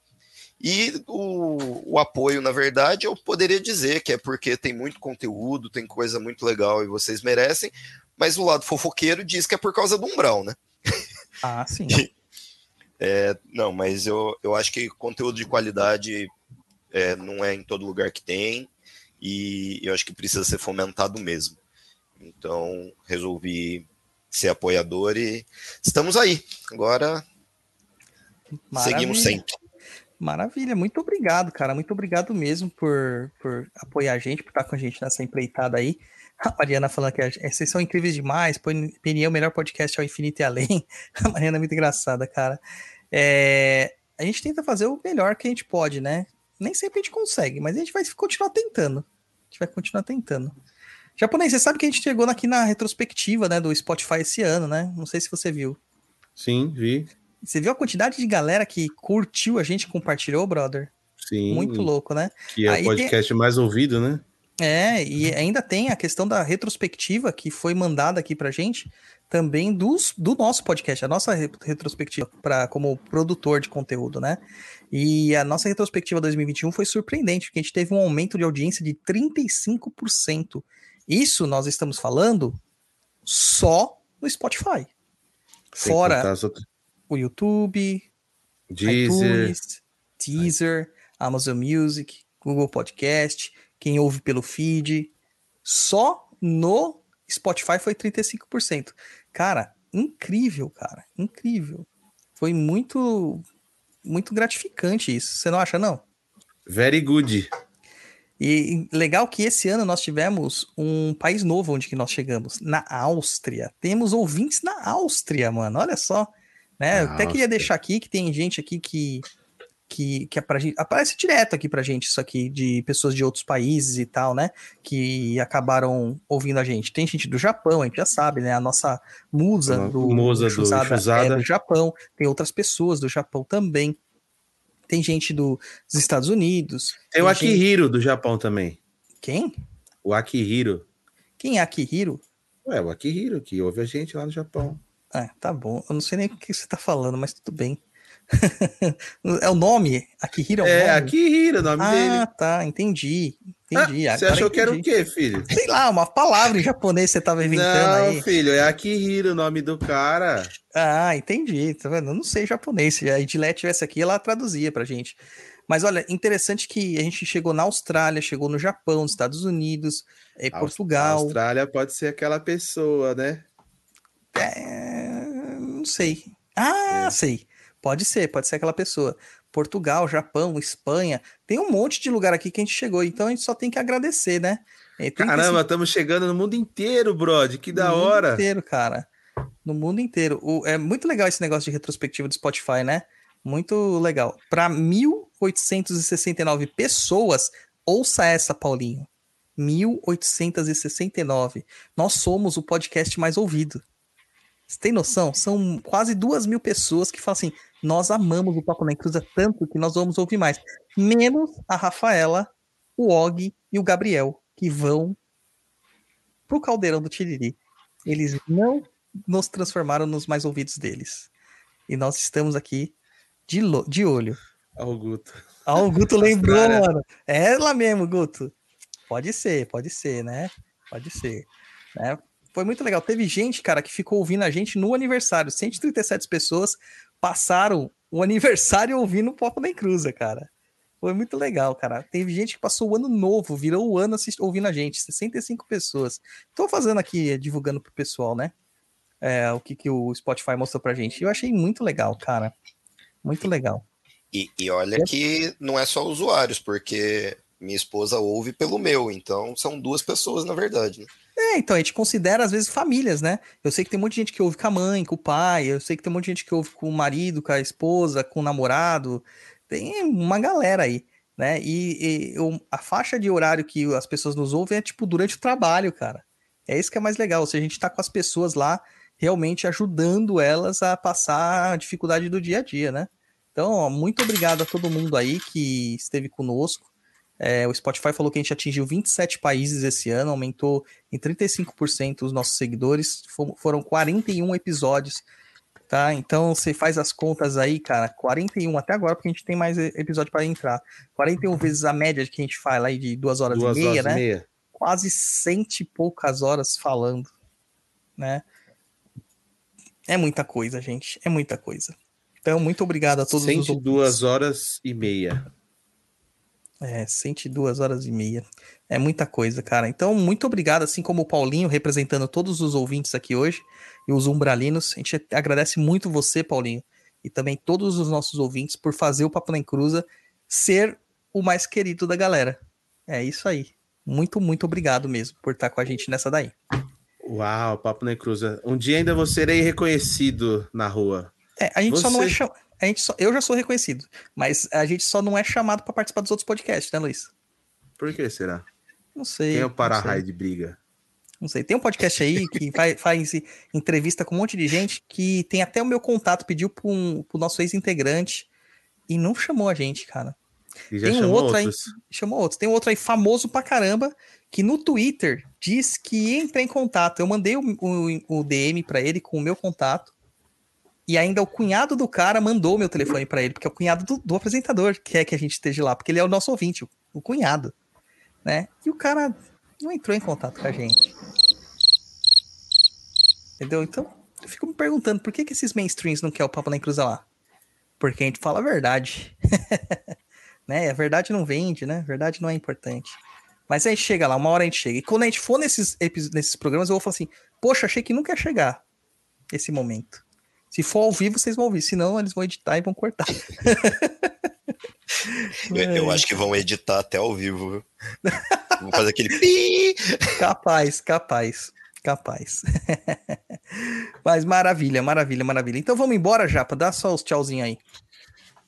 E o, o apoio, na verdade, eu poderia dizer que é porque tem muito conteúdo, tem coisa muito legal e vocês merecem, mas o lado fofoqueiro diz que é por causa do umbral, né? Ah, sim. É, não, mas eu, eu acho que conteúdo de qualidade é, não é em todo lugar que tem e eu acho que precisa ser fomentado mesmo. Então, resolvi ser apoiador e estamos aí. Agora seguimos Maravilha. sempre. Maravilha, muito obrigado, cara. Muito obrigado mesmo por, por apoiar a gente, por estar com a gente nessa empreitada aí. A Mariana falando que vocês são incríveis demais, opinião, melhor podcast ao infinito e além. A Mariana é muito engraçada, cara. É, a gente tenta fazer o melhor que a gente pode, né? Nem sempre a gente consegue, mas a gente vai continuar tentando. A gente vai continuar tentando. Japonês, você sabe que a gente chegou aqui na retrospectiva, né, do Spotify esse ano, né? Não sei se você viu. Sim, vi. Você viu a quantidade de galera que curtiu a gente compartilhou, brother? Sim. Muito louco, né? Que é Aí o podcast mais ouvido, né? É, e ainda tem a questão da retrospectiva que foi mandada aqui pra gente, também dos, do nosso podcast, a nossa re- retrospectiva pra, como produtor de conteúdo, né? E a nossa retrospectiva 2021 foi surpreendente, porque a gente teve um aumento de audiência de 35%. Isso nós estamos falando só no Spotify. Sem Fora outras- o YouTube, Deezer. iTunes, Deezer, Amazon Music, Google Podcast, quem ouve pelo feed. Só no Spotify foi 35%. Cara, incrível, cara, incrível. Foi muito muito gratificante isso. Você não acha não? Very good. E legal que esse ano nós tivemos um país novo onde que nós chegamos, na Áustria. Temos ouvintes na Áustria, mano. Olha só, né? Até queria deixar aqui que tem gente aqui que que, que gente, aparece direto aqui pra gente isso aqui de pessoas de outros países e tal, né? Que acabaram ouvindo a gente. Tem gente do Japão, a gente já sabe, né? A nossa musa do musa do Chuzada é do Japão. Tem outras pessoas do Japão também. Tem gente do- dos Estados Unidos. Tem o gente- Akihiro do Japão também. Quem? O Akihiro. Quem é Akihiro? Ué, o Akihiro, que ouve a gente lá no Japão. Ah, tá bom. Eu não sei nem o que você tá falando, mas tudo bem. é o nome? Akihiro é o É, nome? Akihiro, o nome Ah, dele. tá. Entendi. Entendi. Ah, você achou que era o entendi. quê, filho? Sei lá, uma palavra em japonês você tava inventando Não, aí. filho, é Akihiro o nome do cara. Ah, entendi. Tá vendo? Eu não sei japonês. Se a Edilete tivesse aqui, ela traduzia pra gente. Mas olha, interessante que a gente chegou na Austrália, chegou no Japão, nos Estados Unidos, eh, A Portugal. Austrália pode ser aquela pessoa, né? É, não sei. Ah, É. sei. Pode ser, pode ser aquela pessoa. Portugal, Japão, Espanha. Tem um monte de lugar aqui que a gente chegou, então a gente só tem que agradecer, né? É, 35 Caramba, estamos chegando no mundo inteiro, brother. Que da no mundo hora. inteiro, cara. No mundo inteiro. O- é muito legal esse negócio de retrospectiva do Spotify, né? Muito legal. Para 1.869 pessoas, ouça essa, Paulinho. 1.869. Nós somos o podcast mais ouvido. Você tem noção? São quase duas mil pessoas que falam assim: nós amamos o Papo na Cruza tanto que nós vamos ouvir mais. Menos a Rafaela, o Og e o Gabriel, que vão pro caldeirão do Tiriri. Eles não nos transformaram nos mais ouvidos deles. E nós estamos aqui de, de olho. Ó, o Guto. Ah, o Guto lembrou, mano. É ela mesmo, Guto. Pode ser, pode ser, né? Pode ser. Né? Foi muito legal. Teve gente, cara, que ficou ouvindo a gente no aniversário. 137 pessoas passaram o aniversário ouvindo o Papo Nem Cruza, cara. Foi muito legal, cara. Teve gente que passou o ano novo, virou o ano assist- ouvindo a gente. 65 pessoas. Tô fazendo aqui, divulgando pro pessoal, né? É, o que, que o Spotify mostrou pra gente. Eu achei muito legal, cara. Muito legal. E, e olha que não é só usuários, porque minha esposa ouve pelo meu, então são duas pessoas, na verdade. Né? É, então a gente considera às vezes famílias, né? Eu sei que tem um monte de gente que ouve com a mãe, com o pai, eu sei que tem um monte de gente que ouve com o marido, com a esposa, com o namorado. Tem uma galera aí, né? E, e o- a faixa de horário que as pessoas nos ouvem é tipo durante o trabalho, cara. É isso que é mais legal. Seja, a gente tá com as pessoas lá realmente ajudando elas a passar a dificuldade do dia a dia, né? Então, ó, muito obrigado a todo mundo aí que esteve conosco. É, o Spotify falou que a gente atingiu 27 países esse ano, aumentou em 35% os nossos seguidores, foram 41 episódios, tá? Então você faz as contas aí, cara, 41 até agora, porque a gente tem mais episódio para entrar. 41 vezes a média que a gente fala aí de duas horas Duas e meia, horas né? e meia. Quase cento e poucas horas falando, né? É muita coisa, gente, é muita coisa. Então, muito obrigado a todos os 102 horas e meia. É, 102 horas e meia. É muita coisa, cara. Então, muito obrigado, assim como o Paulinho, representando todos os ouvintes aqui hoje e os umbralinos. A gente agradece muito você, Paulinho, e também todos os nossos ouvintes por fazer o Papo na Encruza ser o mais querido da galera. É isso aí. Muito, muito obrigado mesmo por estar com a gente nessa daí. Uau, Papo na Cruza. Um dia ainda vou serei reconhecido na rua. É, a gente só não é Você- chamado. A gente só... Eu já sou reconhecido, mas a gente só não é chamado para participar dos outros podcasts, né, Luiz? Por que será? Não sei. Quem é o para-raio de briga? Não sei. Tem um podcast aí que faz, faz entrevista com um monte de gente que tem até o meu contato, pediu para um, pro nosso ex-integrante e não chamou a gente, cara. E já Tem um chamou outro aí- outros. Chamou outros. Tem um outro aí famoso pra caramba que no Twitter diz que ia entrar em contato. Eu mandei o, o- o DM pra ele com o meu contato. E ainda o cunhado do cara mandou meu telefone pra ele, porque é o cunhado do, do apresentador que quer que a gente esteja lá, porque ele é o nosso ouvinte, o, o cunhado, né? E o cara não entrou em contato com a gente. Entendeu? Então, eu fico me perguntando, por que, que esses mainstreams não querem o Papo na Encruza lá? Porque a gente fala a verdade. né? A verdade não vende, né? A verdade não é importante. Mas aí chega lá, uma hora a gente chega. E quando a gente for nesses, nesses programas, eu vou falar assim: Poxa, achei que nunca ia chegar esse momento. Se for ao vivo, vocês vão ouvir. Senão, eles vão editar e vão cortar. Eu, eu acho que vão editar até ao vivo? Vão fazer aquele pi. Capaz, capaz, capaz. Mas maravilha, maravilha, maravilha. Então vamos embora, Japa. Dá só os tchauzinho aí.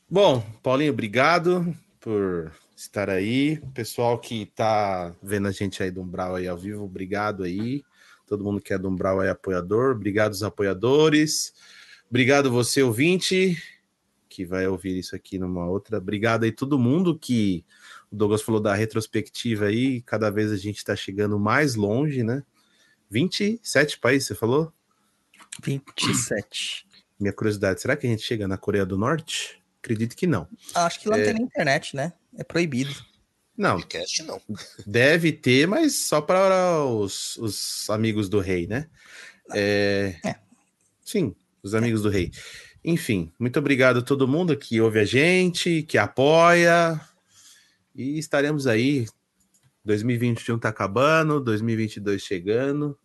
Bom, Paulinho, obrigado por estar aí. Pessoal que tá vendo a gente aí do Umbral aí ao vivo, obrigado aí. Todo mundo que é do Umbral é apoiador. Obrigado os apoiadores. Obrigado você, ouvinte, que vai ouvir isso aqui numa outra. Obrigado aí todo mundo que o Douglas falou da retrospectiva aí. Cada vez a gente tá chegando mais longe, né? 27 países, você falou? 27. Minha curiosidade, será que a gente chega na Coreia do Norte? Acredito que não. Acho que lá não É. tem nem internet, né? É proibido. Não, Podcast não. Deve ter, mas só para os, os amigos do rei, né? É, É. Sim, os amigos do rei. Enfim, muito obrigado a todo mundo que ouve a gente, que apoia. E estaremos aí. 2021 tá acabando, 2022 chegando.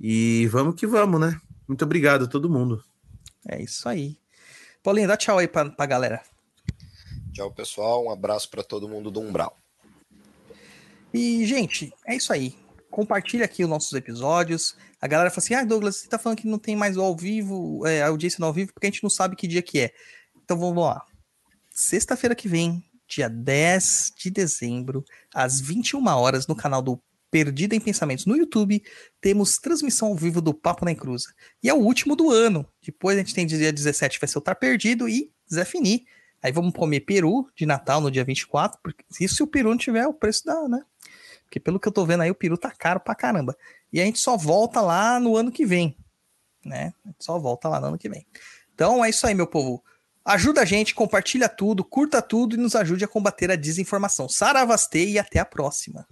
E vamos que vamos, né? Muito obrigado a todo mundo. É isso aí. Paulinho, dá tchau aí pra, pra galera. Tchau, pessoal. Um abraço para todo mundo do Umbral. E, gente, é isso aí. Compartilha aqui os nossos episódios. A galera fala assim: ah, Douglas, você tá falando que não tem mais ao vivo, é, audiência no ao vivo, porque a gente não sabe que dia que é. Então vamos lá. Sexta-feira que vem, dia 10 de dezembro, às 21 horas, no canal do Perdido em Pensamentos no YouTube, temos transmissão ao vivo do Papo na Encruza. E é o último do ano. Depois a gente tem dia 17, vai ser o Tá Perdido e Zé Fini. Aí vamos comer peru de Natal no dia 24, porque se o peru não tiver o preço da, né? Porque pelo que eu tô vendo aí, o peru tá caro pra caramba. E a gente só volta lá no ano que vem, né? A gente só volta lá no ano que vem. Então é isso aí, meu povo. Ajuda a gente, compartilha tudo, curta tudo e nos ajude a combater a desinformação. Saravastê e até a próxima.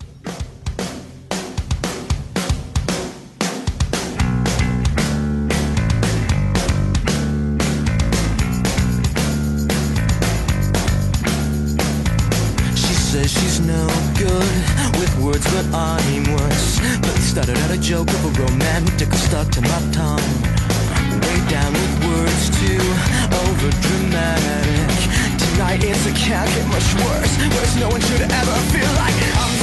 She's no good with words, but I'm worse. But started out a joke of a romantic stuck to my tongue. Way down with words too over dramatic. Tonight it's a can't get much worse. Worse, no one should ever feel like I'm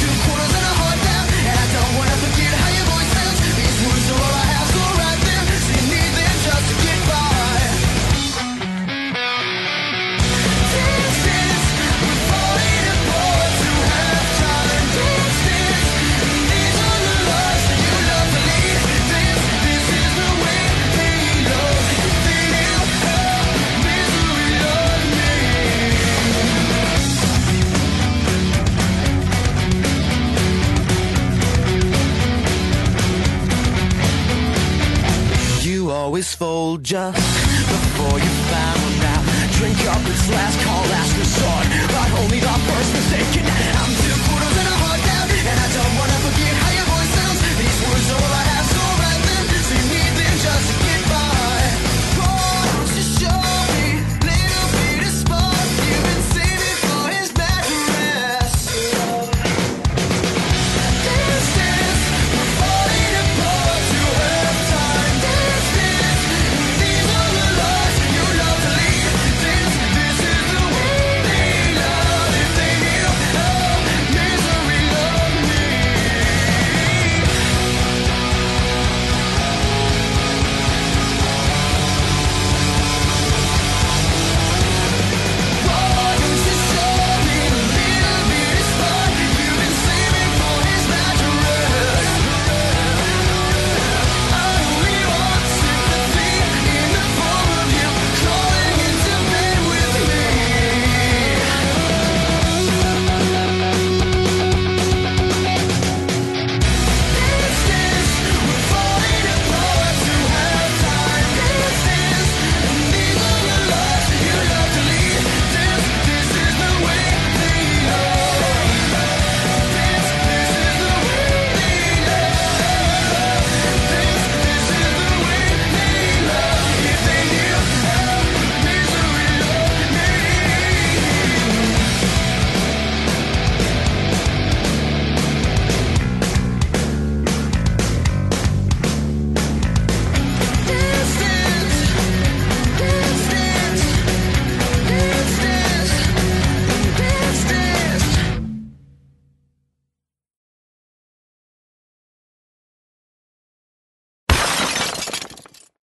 always fold ya before you found out. Drink up its last call, last resort, but only the first mistake. I'm